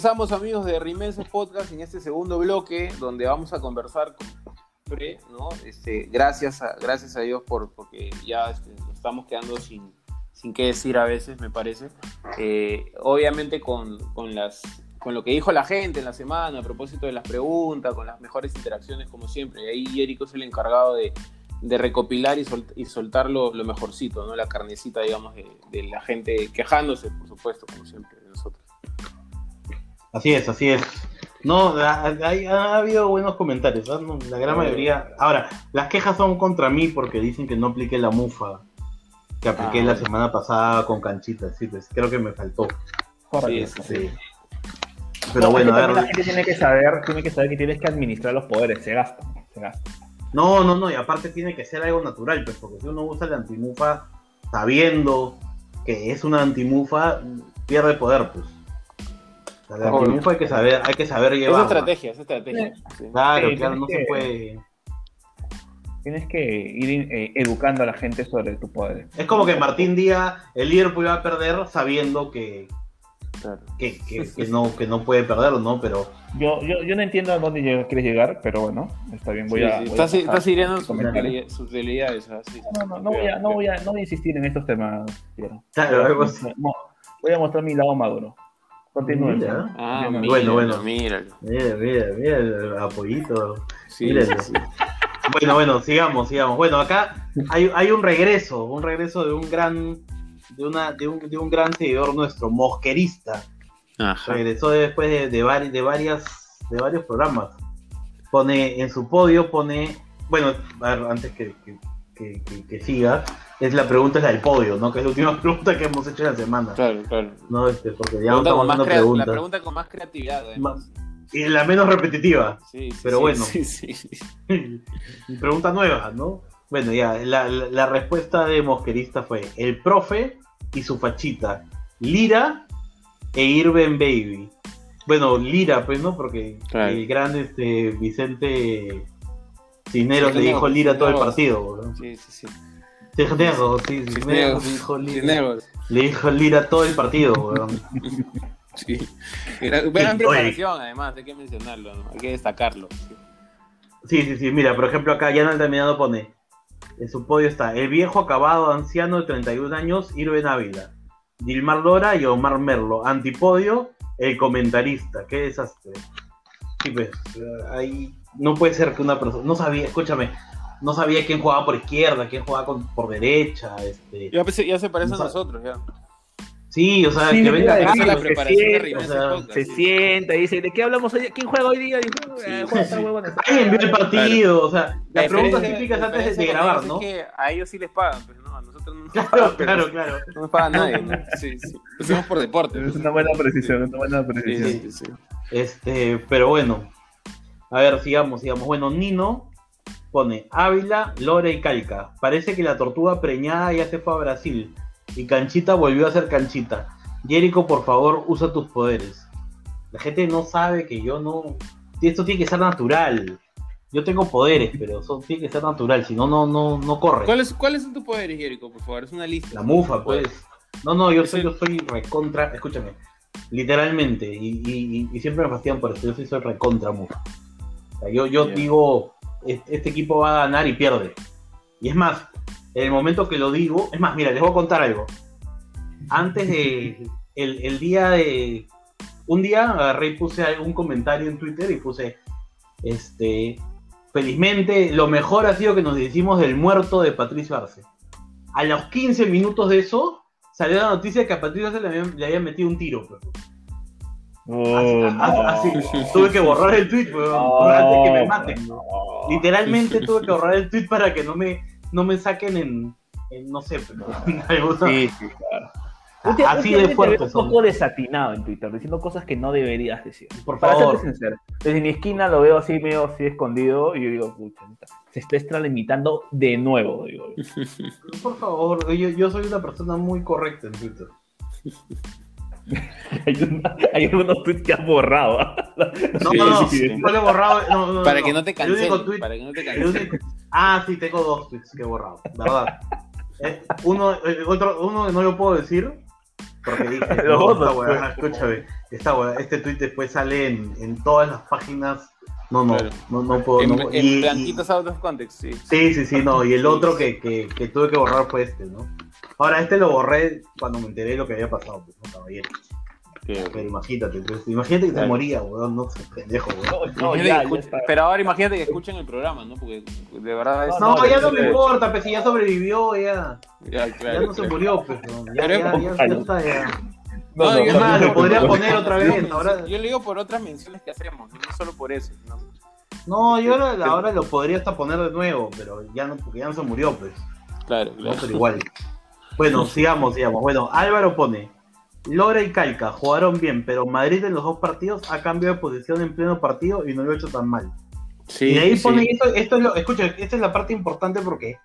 Speaker 1: Regresamos amigos de Rimenses Podcast en este segundo bloque donde vamos a conversar con ¿no? Este, gracias a, gracias a Dios por, porque ya este, estamos quedando sin, sin qué decir a veces, me parece. Eh, obviamente con, con, las, con lo que dijo la gente en la semana a propósito de las preguntas, con las mejores interacciones como siempre. Y ahí Erico es el encargado de, de recopilar y, sol- y soltar lo, lo mejorcito, ¿no? La carnecita, digamos, de, de la gente quejándose, por supuesto, como siempre, de nosotros.
Speaker 2: Así es, así es. No, ha, habido buenos comentarios. No, la gran mayoría. Ahora, las quejas son contra mí porque dicen que no apliqué la mufa que apliqué
Speaker 1: Ah,
Speaker 2: la semana pasada con canchitas, sí, pues creo que me faltó.
Speaker 1: Sí, sí, sí.
Speaker 2: Sí. Pero bueno, a
Speaker 3: la
Speaker 2: ver.
Speaker 3: gente tiene que saber, tiene que saber que tienes que administrar los poderes, se gastan, se gastan.
Speaker 2: No, no, no, y aparte tiene que ser algo natural, pues, porque si uno usa la antimufa sabiendo que es una antimufa, pierde poder, pues.
Speaker 1: Obvio.
Speaker 2: hay que saber, hay que saber
Speaker 1: Es
Speaker 2: llevarla.
Speaker 1: estrategia, es estrategia. sí.
Speaker 2: Claro,
Speaker 3: Sí,
Speaker 2: claro, no se puede.
Speaker 3: Tienes que ir eh, educando a la gente sobre tu poder.
Speaker 2: Es como que Martín Díaz, el Liverpool iba a perder sabiendo que,
Speaker 1: Claro.
Speaker 2: que, que- que no, que no puede perder, ¿no? Pero
Speaker 3: Yo, yo, yo no entiendo a dónde lleg- quieres llegar, pero bueno, está bien, voy
Speaker 1: Sí,
Speaker 3: a.
Speaker 1: Estás, estás hiriendo sus,
Speaker 3: comentarios.
Speaker 1: debilidades-
Speaker 3: No, no, no voy a, no voy a, no voy a insistir en estos temas.
Speaker 2: Claro.
Speaker 3: No, voy a mostrar mi lado maduro. Continúen.
Speaker 2: Mira.
Speaker 1: Ah, míralo,
Speaker 2: Bueno, bueno.
Speaker 1: míralo.
Speaker 2: Mira, mira, mira el apoyito.
Speaker 1: Sí, sí, sí.
Speaker 2: Bueno, bueno, sigamos, sigamos. Bueno, acá hay, hay un regreso, un regreso de un gran, de una, de un, de un gran seguidor nuestro, mosquerista.
Speaker 1: Ajá.
Speaker 2: Regresó después de, de, vari- de varias, de varios programas. Pone en su podio, pone, bueno, a ver, antes que, que, que- que- que siga, es la pregunta es la del podio, ¿no? Que es la última [LAUGHS] pregunta que hemos hecho en la semana.
Speaker 1: Claro, claro.
Speaker 2: No, este, porque ya no estamos haciendo
Speaker 1: crea- la
Speaker 2: preguntas.
Speaker 1: pregunta con más creatividad. además.
Speaker 2: Y la menos repetitiva.
Speaker 1: Sí, sí,
Speaker 2: pero
Speaker 1: sí,
Speaker 2: bueno.
Speaker 1: Sí, sí, sí. [LAUGHS]
Speaker 2: Pregunta nueva, ¿no? Bueno, ya, la, la- la respuesta de Mosquerista fue el profe y su fachita, Lira e Irben Baby. Bueno, Lira, pues, ¿no? Porque el gran este, Vicente Cisneros le dijo Lira todo el partido. Sí, sí, sí. Cisneros, sí, Cisneros, le dijo Lira. Le dijo Lira todo el partido, weón. [LAUGHS]
Speaker 1: Sí. Gran, preparación, además, hay que mencionarlo, ¿no? hay que destacarlo.
Speaker 2: Sí, sí, sí. Mira, por ejemplo, acá ya no el terminado pone. En su podio está el viejo acabado anciano de 31 años, Irben Ávila. Dilmar Lora y Omar Merlo. Antipodio, el comentarista. Qué desastre. Sí, pues, ahí no puede ser que una persona. No sabía, escúchame. No sabía quién jugaba por izquierda, quién jugaba por derecha. Este,
Speaker 1: ya, ya se parece a nosotros, ya.
Speaker 2: Sí, o sea, que venga
Speaker 3: a la preparación se, sienta, se sienta y dice, ¿de qué hablamos hoy? ¿Quién juega hoy día?
Speaker 2: Eh, Alguien vio el partido, o sea, las preguntas típicas antes de, grabar, ¿no?
Speaker 1: Es que a ellos sí les pagan, pero no, a nosotros no nos
Speaker 2: claro, pagan. Claro, claro.
Speaker 1: No nos paga nadie, ¿no? [LAUGHS] Sí, sí. Lo hacemos por deporte.
Speaker 3: Es una buena precisión, una buena precisión. Sí, sí,
Speaker 2: Este, pero bueno, a ver, sigamos, sigamos. Bueno, Nino pone Ávila, Lore y Calca. Parece que la tortuga preñada ya se fue a Brasil y Canchita volvió a ser Canchita. Jericho, por favor, usa tus poderes. La gente no sabe que yo no. Esto tiene que ser natural. Yo tengo poderes, pero eso tiene que ser natural, si no, no, no, no corre.
Speaker 1: ¿Cuáles, ¿Cuáles son tus poderes, Jericho? Por favor, es una lista.
Speaker 2: La mufa, pues. No, no, yo soy, yo soy recontra. Escúchame, literalmente, y, y, siempre me fastidian por eso. Yo soy, recontra mufa. yo yo digo, este equipo va a ganar y pierde. Y es más, en el momento que lo digo, es más, mira, les voy a contar algo. Antes de [LAUGHS] el, día de un día agarré y puse un comentario en Twitter y puse este felizmente lo mejor ha sido que nos decimos del muerto de Patricio Arce. A los 15 minutos de eso salió la noticia que a Patricio Arce le habían, metido un tiro. Pues. Oh, así, tuve que borrar el tweet antes que me maten. Literalmente tuve que borrar el tweet para que no me no me saquen en, no sé, [LAUGHS] pero Sí, sí, claro.
Speaker 3: Así de fuerte. Un poco desatinado en Twitter, diciendo cosas que no deberías decir.
Speaker 2: Por favor.
Speaker 3: Desde mi esquina lo veo así medio así escondido y yo digo, pucha, se está extralimitando de nuevo. Digo.
Speaker 2: Por favor, yo, yo soy una persona muy correcta en Twitter. [LAUGHS] [LAUGHS]
Speaker 3: hay, hay, algunos tweets que has borrado.
Speaker 2: No, no, no, sí, he borrado. No, no,
Speaker 1: para, que no te cancelen, para que no te cancelen.
Speaker 2: Ah, sí, tengo dos tweets que he borrado, verdad. [LAUGHS] Eh, uno, eh, otro, uno no lo puedo decir porque dije, [LAUGHS] no, esta weá, escúchame, esta este tweet después sale en, en todas las páginas. No, no, no, no puedo.
Speaker 1: En,
Speaker 2: no,
Speaker 1: en y, blanquitos out of context, sí.
Speaker 2: Sí, sí, sí, no. Y el otro que, que, que tuve que borrar fue este, ¿no? Ahora, este lo borré cuando me enteré de lo que había pasado, pues, no, caballero. Pero imagínate, pues, imagínate que te moría, weón, no sé, pendejo, weón.
Speaker 1: No, ya, pero ahora imagínate que escuchen el programa, ¿no? Porque de verdad es...
Speaker 2: No, ya no me importa, pues si ya sobrevivió, ya. Ya, claro, ya no se murió, pues, ya, ya, ya, ya, está, ya. No, no, no, más, lo podría poner otra vez. Ahora...
Speaker 1: Yo le digo por otras menciones que hacemos, no solo por eso. No,
Speaker 2: no yo ahora, ahora lo podría hasta poner de nuevo, pero ya no, porque ya no se murió, pues.
Speaker 1: Claro, claro.
Speaker 2: No, pero igual. Bueno, sigamos, sigamos. Bueno, Álvaro pone. Lora y Calca jugaron bien, pero Madrid en los dos partidos ha cambiado de posición en pleno partido y no lo ha hecho tan mal. Sí, y ahí pone esto, esto es lo, escucha, esta es la parte importante porque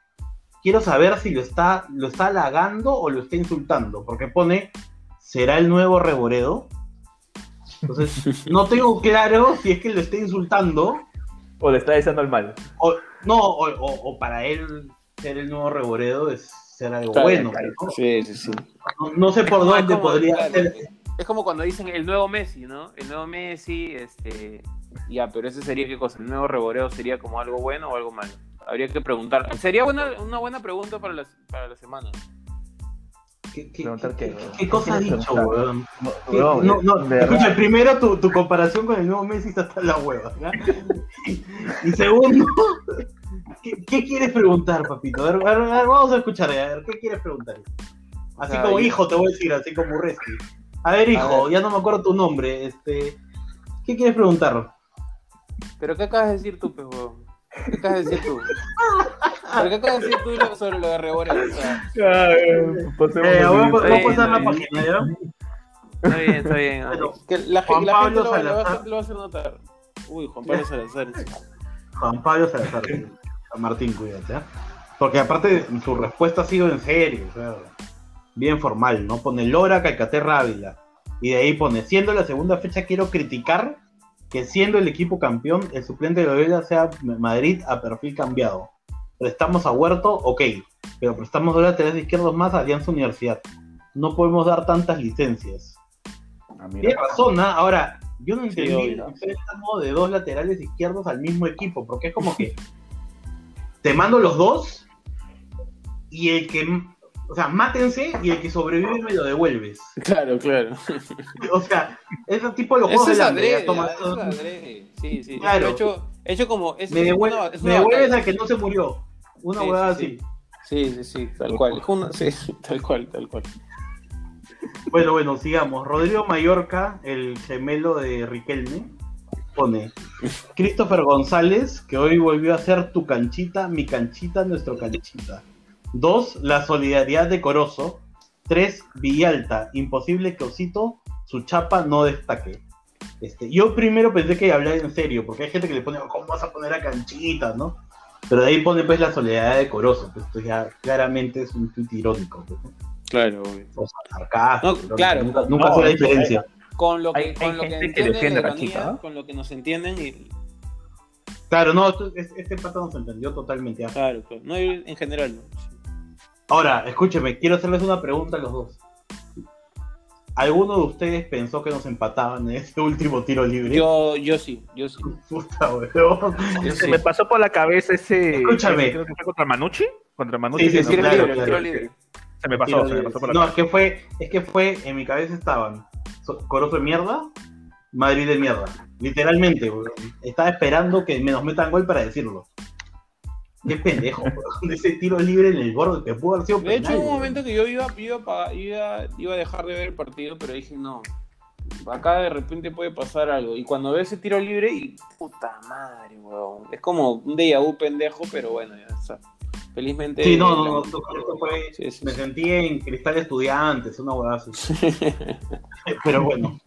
Speaker 2: quiero saber si lo está, lo está halagando o lo está insultando, porque pone ¿será el nuevo Reboredo? Entonces, [LAUGHS] no tengo claro si es que lo está insultando.
Speaker 3: O le está diciendo el mal.
Speaker 2: O, no, o, o para él ser el nuevo Reboredo es ser algo bueno. Sí, sí, sí. No, sé por dónde podría ser.
Speaker 1: Es como cuando dicen el nuevo Messi, ¿no? El nuevo Messi, este. Ya, pero ese sería qué cosa? ¿El nuevo reboreo sería como algo bueno o algo malo? Habría que preguntar. Sería una buena pregunta para la, para la semana.
Speaker 2: ¿Qué, qué, qué, qué, cosa ha dicho, weón? No, no, no, escucha, primero tu, tu, comparación con el nuevo Messi está hasta la hueva. y segundo, ¿Qué, quieres preguntar, papito? A ver, vamos a escuchar, a ver, ¿qué quieres preguntar? Así como hijo, te voy a decir, así como Reski. A ver, hijo, ya no me acuerdo tu nombre. Este, ¿Qué quieres preguntar?
Speaker 1: ¿Pero qué acabas de decir tú, pues, ¿Qué acabas de decir tú? ¿Pero qué acabas de decir tú sobre lo de Rebore? O sea, eh,
Speaker 2: vamos a pasar la página, ¿ya?
Speaker 1: Está bien, está bien. que la, Juan la gente lo, lo, va, lo, va, a hacer notar. Uy, Juan Pablo [LAUGHS] Salazar.
Speaker 2: Juan Pablo Salazar. Martín, cuídate. ¿eh? Porque aparte su respuesta ha sido en serio, bien formal, ¿no? Pone Lora, Calcaterra, Ávila. Y de ahí pone, siendo la segunda fecha, quiero criticar que siendo el equipo campeón, el suplente de Loyola sea Madrid a perfil cambiado. Prestamos a Huerto, ok, pero prestamos dos laterales izquierdos más a Alianza Universidad. No podemos dar tantas licencias.
Speaker 3: Ah.
Speaker 2: Tiene razón, ¿ah? Ahora, yo no
Speaker 1: Sí,
Speaker 2: entendí
Speaker 1: obvio.
Speaker 2: el préstamo de dos laterales izquierdos al mismo equipo, porque es como que [LAUGHS] te mando los dos y el que, o sea, mátense y el que sobrevive me lo devuelves.
Speaker 1: Claro, claro.
Speaker 2: O sea, ese tipo de los
Speaker 1: Eso
Speaker 2: juegos
Speaker 1: es
Speaker 2: de la hambre, ya
Speaker 1: adrede,
Speaker 2: toma-
Speaker 1: eso es adrede. Sí, sí.
Speaker 2: Claro.
Speaker 1: He hecho, he hecho como... Es,
Speaker 2: me,
Speaker 1: una- es
Speaker 2: me
Speaker 1: una
Speaker 2: devuelves al que no se murió. Una
Speaker 1: Sí,
Speaker 2: huevada
Speaker 1: sí,
Speaker 2: así.
Speaker 1: Sí, sí, sí, tal cual. Una- sí, [LAUGHS] tal cual, tal cual.
Speaker 2: Bueno, bueno, sigamos. Rodrigo Mallorca, el gemelo de Riquelme, pone Christopher González, que hoy volvió a ser tu canchita, mi canchita, nuestro canchita. Dos, la solidaridad de Corozo. Tres, Villalta, imposible que Osito, su chapa no destaque. Este, yo primero pensé que hablaba en serio, porque hay gente que le pone, ¿cómo vas a poner a canchita, no? Pero de ahí pone pues la solidaridad de Corozo, pues esto ya claramente es un tuit irónico, pues, ¿no?
Speaker 1: Claro, obvio.
Speaker 2: O sea,
Speaker 1: No,
Speaker 2: irónico,
Speaker 1: claro.
Speaker 2: nunca, nunca
Speaker 3: No,
Speaker 2: sé la diferencia.
Speaker 1: Con lo que,
Speaker 3: Hay-
Speaker 1: con
Speaker 3: hay
Speaker 1: lo que
Speaker 3: gente
Speaker 1: entienden
Speaker 3: defiende ¿no?
Speaker 1: con lo que nos entienden y...
Speaker 2: Claro, no, es- este pata nos entendió totalmente. ya.
Speaker 1: Claro, claro. No, en general, no.
Speaker 2: Ahora, escúcheme, quiero hacerles una pregunta a los dos. ¿Alguno de ustedes pensó que nos empataban en ese último tiro libre?
Speaker 1: Yo, yo sí, yo sí. [LAUGHS]
Speaker 2: Puta, weón.
Speaker 3: Se
Speaker 1: sí.
Speaker 3: me pasó por la cabeza ese.
Speaker 2: Escúchame.
Speaker 3: ese creo que fue contra Manucci. Contra Manucci.
Speaker 2: Sí, sí,
Speaker 3: no-
Speaker 2: claro,
Speaker 1: libre,
Speaker 2: claro.
Speaker 1: tiro libre.
Speaker 3: Se me pasó, se me pasó por la
Speaker 2: No, es
Speaker 3: cabeza.
Speaker 2: que fue, es que fue, en mi cabeza estaban Corozo de mierda, Madrid de mierda. Literalmente, weón. Estaba esperando que me nos metan gol para decirlo. Qué pendejo, [LAUGHS] weón. Ese tiro libre en el borde que pudo haber sido
Speaker 1: De hecho, hubo un momento que yo iba, iba, iba, iba a dejar de ver el partido, pero dije, no, acá de repente puede pasar algo. Y cuando veo ese tiro libre, y puta madre, weón. Es como un déjà vu pendejo, pero bueno, ya. Felizmente.
Speaker 2: Sí, no, no, no, esto- esto fue-
Speaker 1: Sí, sí,
Speaker 2: me
Speaker 1: sí.
Speaker 2: sentí en Cristal Estudiantes, una así. [LAUGHS] Pero bueno.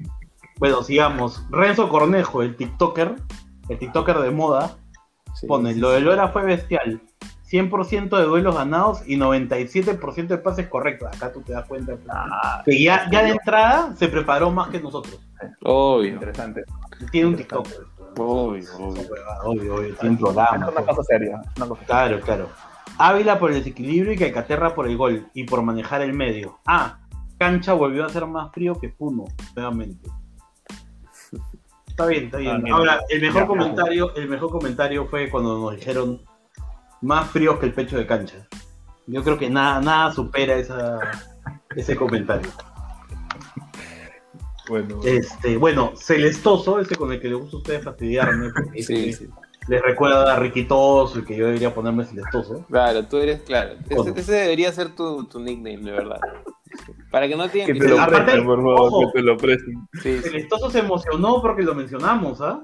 Speaker 2: Bueno, sigamos. Renzo Cornejo, el TikToker, el TikToker de moda,
Speaker 1: Sí,
Speaker 2: pone,
Speaker 1: sí,
Speaker 2: lo de. Lora fue bestial. 100% de duelos ganados y 97% de pases correctos. Acá tú te das cuenta pues,
Speaker 3: Ah,
Speaker 2: que ya, ya de entrada se preparó más que nosotros.
Speaker 1: Obvio,
Speaker 3: interesante.
Speaker 2: Tiene un TikTok.
Speaker 1: obvio, obvio.
Speaker 2: Obvio, obvio, tiene un
Speaker 3: Es una cosa seria. es una cosa
Speaker 2: Claro, claro. Ávila por el desequilibrio y Calcaterra por el gol y por manejar el medio. Ah, Cancha volvió a ser más frío que Puno, nuevamente. Está bien, está bien. Ahora, el mejor comentario, el mejor comentario fue cuando nos dijeron más fríos que el pecho de cancha. Yo creo que nada, nada supera esa, ese comentario.
Speaker 3: Bueno,
Speaker 2: Este, bueno, Celestoso, ese con el que les gusta a ustedes fastidiarme, porque
Speaker 1: Sí, sí.
Speaker 2: Les recuerda a Riquitoso y que yo debería ponerme Celestoso.
Speaker 1: Claro, tú eres, claro. Ese, ese debería ser tu, tu nickname, de verdad. Para que no
Speaker 3: que te
Speaker 1: que
Speaker 3: lo
Speaker 1: ser-
Speaker 2: Aparte,
Speaker 3: presten, por favor,
Speaker 2: ojo.
Speaker 3: que te lo presten.
Speaker 1: Sí,
Speaker 2: se emocionó porque lo mencionamos, ¿ah?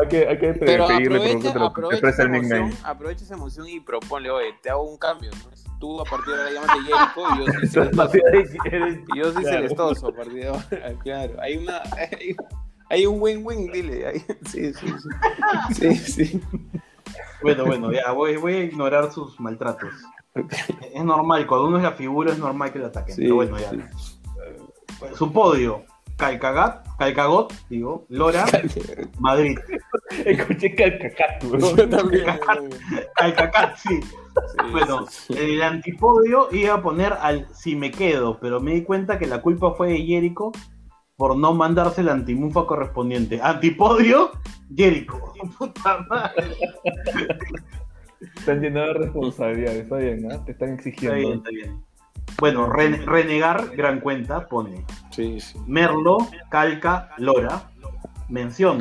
Speaker 3: Hay que, hay que
Speaker 1: Pero
Speaker 3: pedirle
Speaker 1: aprovecha,
Speaker 3: te lo que te
Speaker 1: aprovecha,
Speaker 3: preste
Speaker 1: esa
Speaker 3: el nickname.
Speaker 1: emoción, aprovecha esa emoción y proponle, oye, te hago un cambio. ¿no? Tú a partir de ahora llámate Jericho y yo soy [LAUGHS] Celestoso. Y yo soy
Speaker 3: Claro.
Speaker 1: Celestoso a partir de ahora. [LAUGHS] Claro, hay una... [LAUGHS] Hay, hay un win-win, dile. hay- [LAUGHS] sí, sí, sí. Sí, sí.
Speaker 2: Bueno, bueno, ya voy, voy a ignorar sus maltratos. Es normal, cuando uno es la figura es normal que lo ataquen.
Speaker 1: Sí,
Speaker 2: pero bueno, ya.
Speaker 1: sí.
Speaker 2: Su podio, Calcagat, Calcagot, digo, Lora, [LAUGHS] Madrid.
Speaker 3: Escuché calcacato, [LAUGHS] bro.
Speaker 1: Yo también. yo también.
Speaker 2: Calcacat, sí.
Speaker 1: Sí,
Speaker 2: Bueno,
Speaker 1: sí, sí.
Speaker 2: el antipodio iba a poner al si me quedo, pero me di cuenta que la culpa fue de Jericho por no mandarse el antimufa correspondiente. Antipodio, Jericho. [LAUGHS] Puta madre.
Speaker 3: Están llenos de responsabilidades, está bien, ¿ah? Te están
Speaker 2: Está
Speaker 3: exigiendo.
Speaker 2: bien, está bien. Bueno, Ren- Renegar, gran cuenta, pone
Speaker 1: Sí, sí.
Speaker 2: Merlo, Calca, Lora. Mención,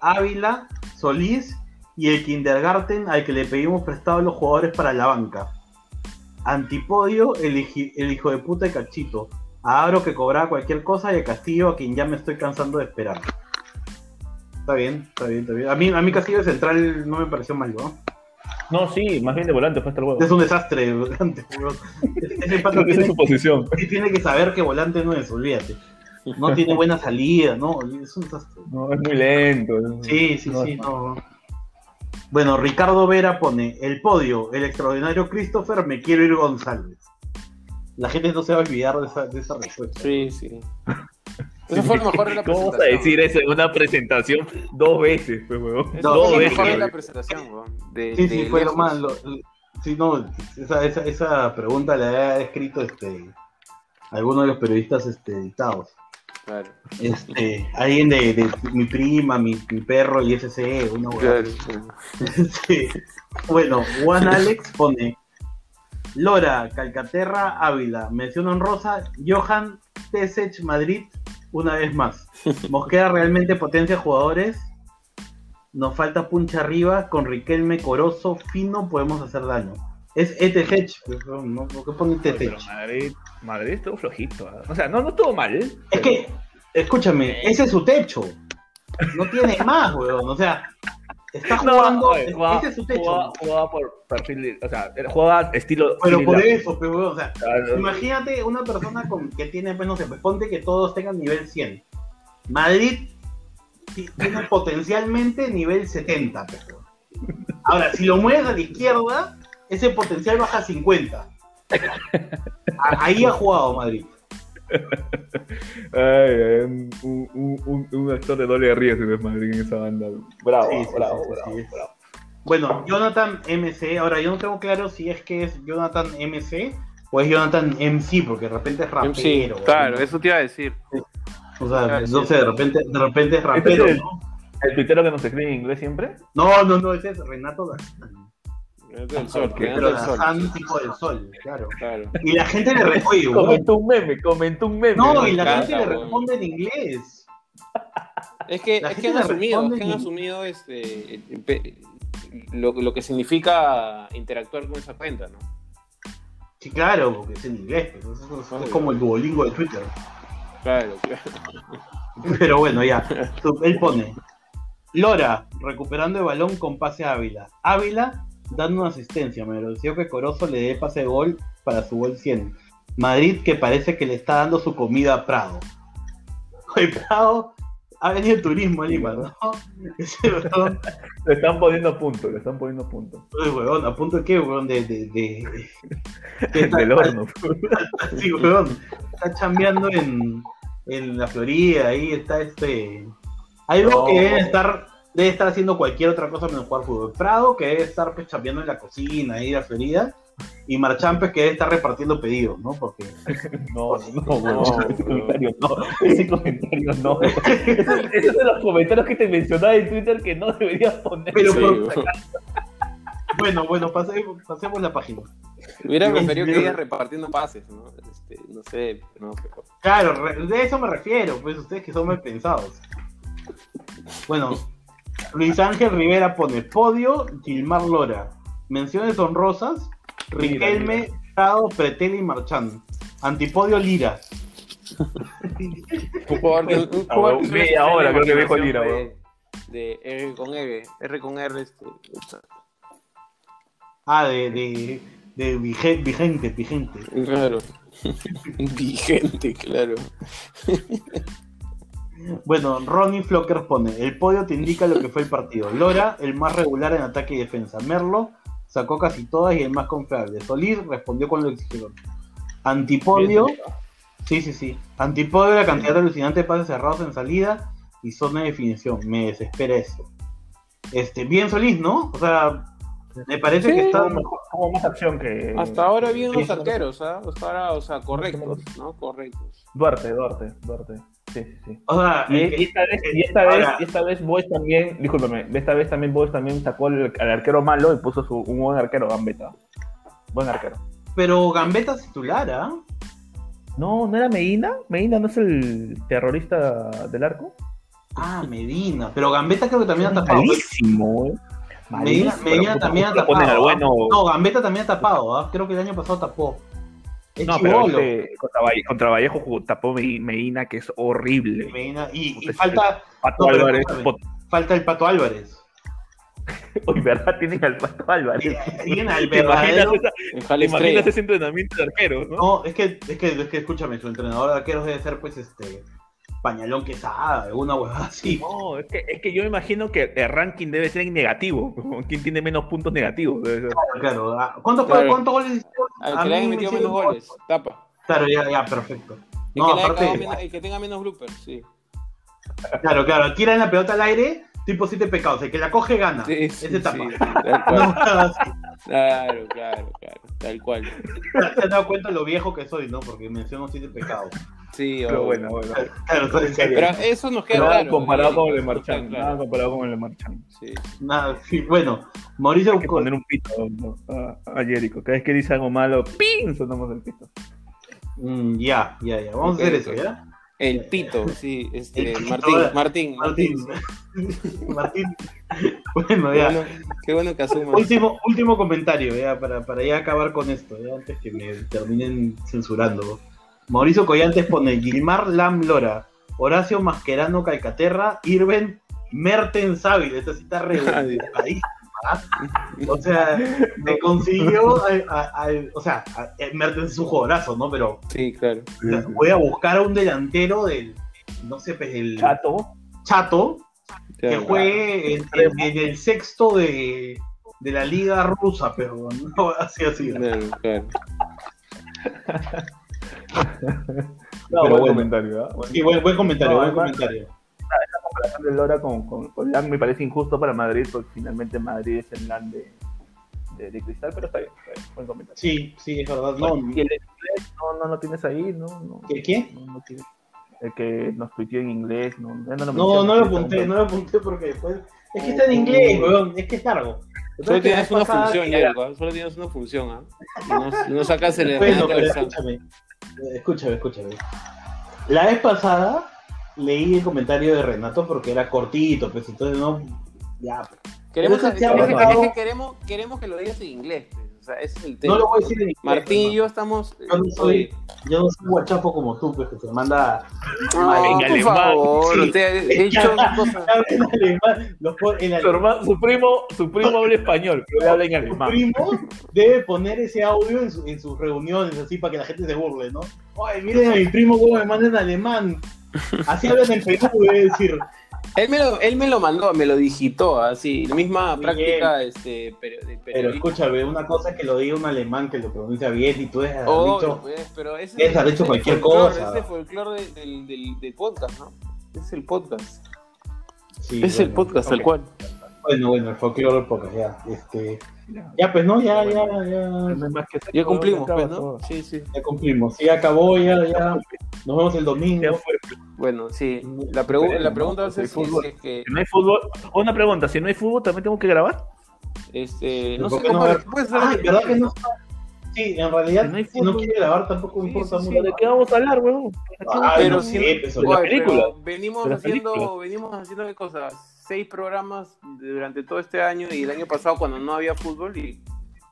Speaker 2: Ávila, Solís y el Kindergarten al que le pedimos prestado los jugadores para la banca. Antipodio, el, el hijo de puta de Cachito. A Aro que cobraba cualquier cosa y a Castillo a quien ya me estoy cansando de esperar. Está bien, está bien, está bien. A mí, a mí Castillo de Central no me pareció mal, ¿no?
Speaker 3: No, sí, más bien de volante fue hasta el huevo.
Speaker 2: Es un desastre, volante. [LAUGHS] Ese pato tiene,
Speaker 3: es su posición.
Speaker 2: Tiene que saber que volante no es, olvídate. No tiene buena salida, no, es un desastre.
Speaker 3: No, es muy lento.
Speaker 2: Sí, sí,
Speaker 3: No,
Speaker 2: sí, no. Bueno, Ricardo Vera pone el podio, el extraordinario Christopher, me quiero ir González. La gente no se va a olvidar de esa, de esa respuesta.
Speaker 1: Sí, sí. Eso fue lo mejor de la
Speaker 3: ¿Cómo vas a decir eso en una presentación dos veces, pues,
Speaker 2: No,
Speaker 1: fue
Speaker 3: dos
Speaker 1: lo
Speaker 3: veces.
Speaker 1: mejor de la presentación, weón. De,
Speaker 2: Sí, sí, fue lo más. lo- sí, no, esa, esa, esa pregunta la ha escrito este alguno de los periodistas este, editados.
Speaker 1: Claro,
Speaker 2: Este, alguien de, de mi prima, mi, mi perro y SC, una huevada.
Speaker 1: claro, claro. [LAUGHS]
Speaker 2: Sí. Bueno, Juan [LAUGHS] Alex pone Lora, Calcaterra, Ávila, mención honrosa, Johan, Tesech, Madrid, una vez más. [LAUGHS] Mosquera realmente potencia jugadores. Nos falta puncha arriba, con Riquelme, Corozo, Fino podemos hacer daño. Es ETH, pues, ¿no? ¿por qué pone
Speaker 3: Pero
Speaker 2: ETH?
Speaker 3: Madrid, Madrid estuvo flojito. ¿ah? O sea, no, no estuvo mal.
Speaker 2: Es que, escúchame, ese es su techo. No tiene más, weón. O sea, está jugando,
Speaker 3: oye, jugaba,
Speaker 2: ese es su techo.
Speaker 3: jugaba- jugaba por perfil, o sea, jugaba estilo.
Speaker 2: Pero por eso, pero, o sea, Imagínate una persona con, que tiene, pues no sé, pues ponte que todos tengan nivel 100. Madrid ti- tiene potencialmente nivel 70. pues, weón. Ahora, si lo mueves a la izquierda, ese potencial baja a 50. [LAUGHS] A- Ahí ha jugado Madrid. [LAUGHS]
Speaker 3: Ay, ay, un, un, un, un actor de doble riesgo en esa banda. Bravo,
Speaker 2: Sí, sí,
Speaker 3: bravo,
Speaker 2: sí, sí,
Speaker 3: bravo,
Speaker 2: sí.
Speaker 3: bravo.
Speaker 2: Bueno, Jonathan MC. Ahora, yo no tengo claro si es que es Jonathan MC o es Jonathan MC, porque de repente es rapero.
Speaker 1: Claro, eso te iba a decir.
Speaker 2: O sea,
Speaker 1: claro,
Speaker 2: no
Speaker 1: sí.
Speaker 2: sé, de repente, de repente es
Speaker 3: Este
Speaker 2: rapero,
Speaker 3: es el-
Speaker 2: ¿no?
Speaker 3: El tuitero que nos escribe en inglés siempre.
Speaker 2: No, no, no, ese es Renato
Speaker 1: Del sol, que
Speaker 2: Pero
Speaker 1: del sol.
Speaker 2: Del sol, claro.
Speaker 1: Claro.
Speaker 2: Y la gente le responde.
Speaker 3: Comentó un meme, comentó un meme.
Speaker 2: No, y la
Speaker 1: encanta,
Speaker 2: gente le responde en inglés.
Speaker 1: Es que, es que han asumido, es que han asumido este, lo, lo que significa interactuar con esa cuenta, ¿no?
Speaker 2: Sí, claro, porque es en inglés. Es, es- es como el duolingo de Twitter.
Speaker 1: Claro, claro.
Speaker 2: Pero bueno, ya. Él pone: Lora, recuperando el balón con pase a Ávila. Ávila dando una asistencia. Me pareció que Corozo le dé pase de gol para su gol 100. Madrid que parece que le está dando su comida a Prado. Oye, Prado ha venido el turismo a Lima, ¿no? [LAUGHS]
Speaker 3: Le están poniendo puntos, le están poniendo puntos.
Speaker 2: oye, weón, a punto de qué, weón, de. de, de, [LAUGHS]
Speaker 3: Del horno. [LAUGHS]
Speaker 2: Sí, weón. Está chambeando en, en la Florida, ahí está este. Hay dos
Speaker 3: No.
Speaker 2: que deben estar, debe estar haciendo cualquier otra cosa menos jugar fútbol. Prado, que debe estar pues chambeando en la cocina ahí la. Y Marchampes que debe estar repartiendo pedidos, ¿no? Porque. [LAUGHS]
Speaker 3: No, no,
Speaker 1: No,
Speaker 3: no, ese comentario no, [LAUGHS] ese comentario no. Esos son los comentarios que te mencionaba en Twitter que no deberías poner.
Speaker 2: Pero por- bueno, bueno, pasemos, pasemos la página.
Speaker 1: Hubiera preferido que digas repartiendo pases, ¿no? Este, no sé, no, pero-
Speaker 2: Claro, de eso me refiero, pues ustedes que son mal pensados. Bueno, Luis Ángel Rivera pone podio, Gilmar Lora. Menciones honrosas, Riquelme, Prado, Pretel y Marchán. Antipodio Lira. [LAUGHS]
Speaker 1: Un jugador de, un
Speaker 3: Ah,
Speaker 1: jugador
Speaker 3: media hora creo que dijo Lira,
Speaker 1: de- R con R, R con R, este.
Speaker 2: Ah, de, de, de vige- vigente, vigente.
Speaker 1: Claro. [LAUGHS] Vigente, claro. [LAUGHS]
Speaker 2: Bueno, Ronnie Flocker pone, el podio te indica lo que fue el partido. Lora, el más regular en ataque y defensa. Merlo, sacó casi todas y el más confiable. Solís respondió con lo que exigieron. Antipodio, sí, sí, sí. Antipodio, la cantidad alucinante de pases cerrados en salida y zona de definición. Me desespera eso. Este, bien Solís, ¿no? O sea, me parece
Speaker 1: Sí.
Speaker 2: que está...
Speaker 3: Como más acción que.
Speaker 1: Hasta ahora bien los arqueros, ¿ah? Hasta ahora, o sea, correctos, ¿no? Correctos.
Speaker 3: Duarte, Duarte, Duarte. Sí, sí, sí.
Speaker 2: O sea,
Speaker 3: Y, esta vez, y esta vez,
Speaker 2: Ahora-
Speaker 3: y esta vez Boys también, discúlpame, esta vez también Boys también sacó al, al arquero malo y puso su, un buen arquero, Gambetta. Buen arquero.
Speaker 2: pero Gambetta es titular, ¿ah?
Speaker 3: No, ¿no era Medina? ¿Medina no es el terrorista del arco?
Speaker 2: Ah, Medina. Pero Gambetta creo que también ha tapado.
Speaker 3: Malísimo, eh.
Speaker 2: Medina,
Speaker 3: Malísimo,
Speaker 2: Medina
Speaker 3: pero
Speaker 2: también ha tapado. ¿ah?
Speaker 3: bueno.
Speaker 2: No, Gambetta también ha tapado, ¿ah? creo que el año pasado tapó. Es
Speaker 3: No, pero este, contra, Valle- contra Vallejo tapó Me- Medina, que es horrible.
Speaker 2: Medina, y, y falta,
Speaker 3: Pato
Speaker 2: No,
Speaker 3: Álvarez,
Speaker 2: falta el Pato Álvarez. [LAUGHS]
Speaker 3: Uy, ¿verdad? Tienen al Pato Álvarez.
Speaker 2: Tienen al [LAUGHS]
Speaker 3: ¿Te imaginas,
Speaker 2: verdadero.
Speaker 3: imaginas ese entrenamiento de arqueros, no?
Speaker 2: No, es que, es que, es que escúchame, su entrenador de arqueros debe ser pues este Pañalón Quesada, alguna huevada así.
Speaker 3: No, es que, es que yo me imagino que el ranking debe ser en negativo. [LAUGHS] ¿Quién tiene menos puntos negativos?
Speaker 2: Claro, ah, ¿cuántos,
Speaker 1: Claro.
Speaker 2: ¿cuántos goles hicieron?
Speaker 1: Al
Speaker 2: A
Speaker 1: que le
Speaker 2: me
Speaker 1: metido menos goles. Tapa.
Speaker 2: Claro, ya, ya, perfecto.
Speaker 1: El,
Speaker 2: No,
Speaker 1: que,
Speaker 2: aparte-
Speaker 1: menos- el que tenga menos bloopers, sí.
Speaker 2: Claro, claro, tiran la pelota al aire, tipo siete pecados. El que la coge gana.
Speaker 1: Sí, sí,
Speaker 2: etapa.
Speaker 1: sí, [LAUGHS] sí, Claro, claro, claro, tal cual. [LAUGHS]
Speaker 2: Se han dado cuenta lo viejo que soy, ¿no? Porque menciono siete pecados.
Speaker 1: Sí,
Speaker 3: Pero
Speaker 1: obvio.
Speaker 3: bueno, bueno.
Speaker 2: Claro, estoy en serio.
Speaker 1: Pero eso nos queda
Speaker 3: Nada
Speaker 1: claro.
Speaker 3: comparado con el Marchand.
Speaker 1: claro.
Speaker 3: Nada comparado con el de Marchand.
Speaker 1: Sí.
Speaker 2: Nada, sí, bueno, Mauricio.
Speaker 3: Hay que poner un pito ¿no? a, a Jericho. Cada vez que dice algo malo, ¡ping! Sonamos el pito.
Speaker 2: Mm, ya, ya, ya. Vamos
Speaker 1: Ok,
Speaker 2: a hacer eso. ¿ya?
Speaker 1: El pito, sí, este, Martín. Martín,
Speaker 2: Martín.
Speaker 1: Martín. [LAUGHS]
Speaker 2: Martín. Bueno, ya.
Speaker 1: bueno, qué bueno que asumas.
Speaker 2: Último, último comentario, ya, para, para ya acabar con esto, ya, antes que me terminen censurando. Mauricio Collantes pone Gilmar Lam Lora, Horacio Mascherano Calcaterra, Irben Mertens Ávila. Esta cita rebuscadísima. ¿ah? O sea, me consiguió, a- a- a- o sea, eh, Mertens es un jugadorazo, ¿no? Pero
Speaker 1: Sí, claro.
Speaker 2: voy a buscar a un delantero del, no sé, pues el
Speaker 3: Chato.
Speaker 2: Chato, que
Speaker 1: claro.
Speaker 2: juegue en, en- en el sexto de, de la liga rusa, pero no [LAUGHS] así así.
Speaker 1: Claro, claro. [LAUGHS]
Speaker 3: No,
Speaker 2: Pero
Speaker 3: buen
Speaker 2: bueno.
Speaker 3: comentario, ¿ah? Buen-
Speaker 2: Sí, buen, buen comentario,
Speaker 3: No,
Speaker 2: buen
Speaker 3: además-
Speaker 2: comentario.
Speaker 3: La comparación de Lora con, con, con Lang me parece injusto para Madrid, porque finalmente Madrid es el Lang de, de, de cristal, pero está bien, está bien, buen comentario.
Speaker 2: Sí, sí, es verdad. No,
Speaker 3: y el no, no lo tienes ahí, ¿no? no
Speaker 2: ¿Qué? qué?
Speaker 3: No, no tienes- el que nos tuiteó en inglés, no, no lo
Speaker 2: No, no lo apunté, no lo apunté porque después. Es que está en inglés, weón, es que es largo.
Speaker 1: Solo tienes una función, ¿ah? Solo tienes una función, ¿ah? No, no sacas el
Speaker 2: Bueno, escúchame, escúchame, escúchame. La vez pasada leí el comentario de Renato porque era cortito, pues entonces no. Ya,
Speaker 1: Queremos, que- que queremos, queremos que lo digas en inglés. pues, sea, ese es el tema.
Speaker 2: no lo voy a decir en inglés.
Speaker 1: Martín y yo estamos.
Speaker 2: Yo no soy- Yo no soy guachapo como tú, pues que te manda.
Speaker 1: no,
Speaker 3: en
Speaker 1: por
Speaker 3: alemán.
Speaker 1: favor,
Speaker 2: Sí.
Speaker 1: usted ha [LAUGHS] hecho cosas.
Speaker 2: En alemán, los
Speaker 3: Su, hermano- su primo, su primo habla español, pero habla en alemán.
Speaker 2: primo debe poner ese audio en, su- en sus reuniones, así para que la gente se burle, ¿no? Ay, miren a mi primo cómo me manda en alemán. Así hablan en Perú, debe decir.
Speaker 1: Él me, lo, él me lo mandó, me lo digitó, así. La misma práctica este, de
Speaker 2: Pero escúchame, una cosa es que lo diga un alemán que lo pronuncia bien y tú has
Speaker 1: Obvio,
Speaker 2: dicho.
Speaker 1: pues, pero ese
Speaker 2: Debes haber dicho
Speaker 1: es
Speaker 2: cualquier
Speaker 1: folclore,
Speaker 2: cosa.
Speaker 1: Ese es el folclore de- del, del, del podcast, ¿no? Es el podcast.
Speaker 2: Sí,
Speaker 1: es el podcast, tal
Speaker 3: ok.
Speaker 1: cual.
Speaker 2: Bueno, bueno, el folclore del podcast, ya. Este, ya, pues no, ya, ya, ya,
Speaker 3: más que
Speaker 1: Ya cumplimos, pues, ¿no?
Speaker 3: todo.
Speaker 1: Sí, sí.
Speaker 2: ya cumplimos. Sí, acabó, ya, ya. Nos vemos el domingo.
Speaker 1: Bueno, sí. La, pregu- la pregunta va a ser si,
Speaker 3: Fútbol.
Speaker 1: si es que.
Speaker 3: Si no hay fútbol, una pregunta, si no hay fútbol, ¿también tengo que grabar?
Speaker 1: Este, no
Speaker 2: ¿Por
Speaker 1: sé cómo.
Speaker 2: Ah, ¿verdad que no está? Sí, en realidad,
Speaker 3: Si no
Speaker 2: si no quiere grabar tampoco me
Speaker 1: Sí,
Speaker 2: importa
Speaker 1: sí,
Speaker 2: mucho.
Speaker 3: ¿De qué vamos a hablar, huevón?
Speaker 2: Ay,
Speaker 1: pero
Speaker 2: no
Speaker 1: si no-
Speaker 2: pues,
Speaker 3: de la
Speaker 1: Oye, pero
Speaker 3: película.
Speaker 1: venimos
Speaker 3: De la
Speaker 1: haciendo,
Speaker 3: película.
Speaker 1: venimos haciendo qué cosas, seis programas durante todo este año y el año pasado cuando no había fútbol y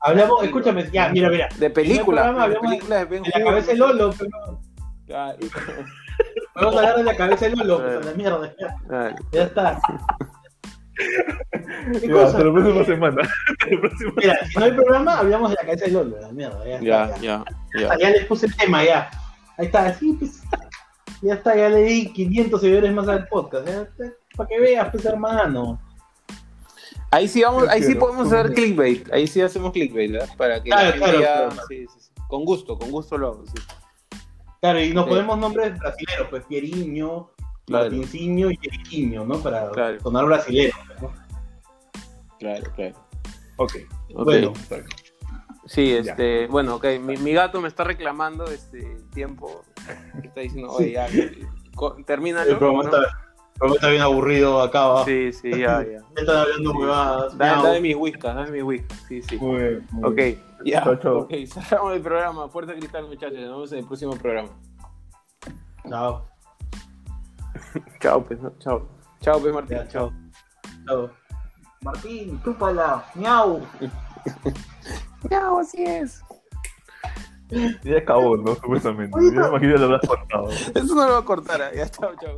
Speaker 2: Hablamos, escúchame, ya, mira, mira.
Speaker 1: de películas,
Speaker 2: programa
Speaker 1: de películas de Ben
Speaker 2: De la
Speaker 1: Hur,
Speaker 2: cabeza de. Lolo, pero
Speaker 1: Claro, [LAUGHS]
Speaker 2: vamos a hablar de la cabeza de Lolo, pues a la mierda, ya, ya está. [LAUGHS] ¿Qué
Speaker 3: Ya,
Speaker 2: cosa? [LAUGHS]
Speaker 3: hasta la próxima semana.
Speaker 2: Mira, si no hay programa, hablamos de la cabeza de Lolo, la mierda, ya,
Speaker 1: Ya,
Speaker 2: está,
Speaker 1: ya,
Speaker 2: ya.
Speaker 1: ya.
Speaker 2: Ya les puse el tema, ya. Ahí está, así pues. Ya está, ya le di 500 seguidores más al podcast, ya, para que veas, pues hermano.
Speaker 1: Ahí sí vamos, ahí sí podemos hacer clickbait, ahí sí hacemos clickbait, ¿verdad? Para que
Speaker 2: Claro,
Speaker 1: la gente
Speaker 2: claro,
Speaker 1: ya-
Speaker 2: claro.
Speaker 1: sí, sí, sí. con gusto, con gusto lo hago, sí.
Speaker 2: Claro, y nos
Speaker 1: Sí.
Speaker 2: ponemos nombres brasileños, pues Pieriño,
Speaker 1: Claro.
Speaker 2: Martincinho y Eriquiño, ¿no? Para
Speaker 1: Claro.
Speaker 2: sonar brasileño, ¿no?
Speaker 1: Claro, claro.
Speaker 3: Ok.
Speaker 1: Ok.
Speaker 2: Bueno,
Speaker 1: Sí, este, bueno, ok, mi, mi gato me está reclamando este tiempo. Está diciendo, oye, ya, termínalo.
Speaker 2: el programa,
Speaker 1: ¿no?
Speaker 2: está, programa está bien aburrido acá abajo.
Speaker 1: Sí, sí, ya, [LAUGHS] ya.
Speaker 2: Ya están hablando
Speaker 1: Sí.
Speaker 2: huevadas.
Speaker 1: Dame,
Speaker 2: miau.
Speaker 1: dame mis whiskas, dame mis whiskas. Sí, sí.
Speaker 3: Muy bien. muy
Speaker 1: Ok,
Speaker 3: bien.
Speaker 1: ya.
Speaker 3: Chao, chao.
Speaker 1: Ok, [LAUGHS] cerramos el programa. Fuerte cristal, muchachos. Nos vemos en el próximo programa.
Speaker 2: Chao, [LAUGHS]
Speaker 1: Chao, pues, ¿no? Chao. Chao, pues, Martín.
Speaker 2: Ya,
Speaker 1: Chao.
Speaker 2: chao. Martín, chúpala, miau.
Speaker 1: Chao, así es.
Speaker 3: Ya acabó, ¿no? Supuestamente. Yo me imagino que lo habrás cortado.
Speaker 1: Eso no lo va a cortar. ¿eh? Ya, chao, chao.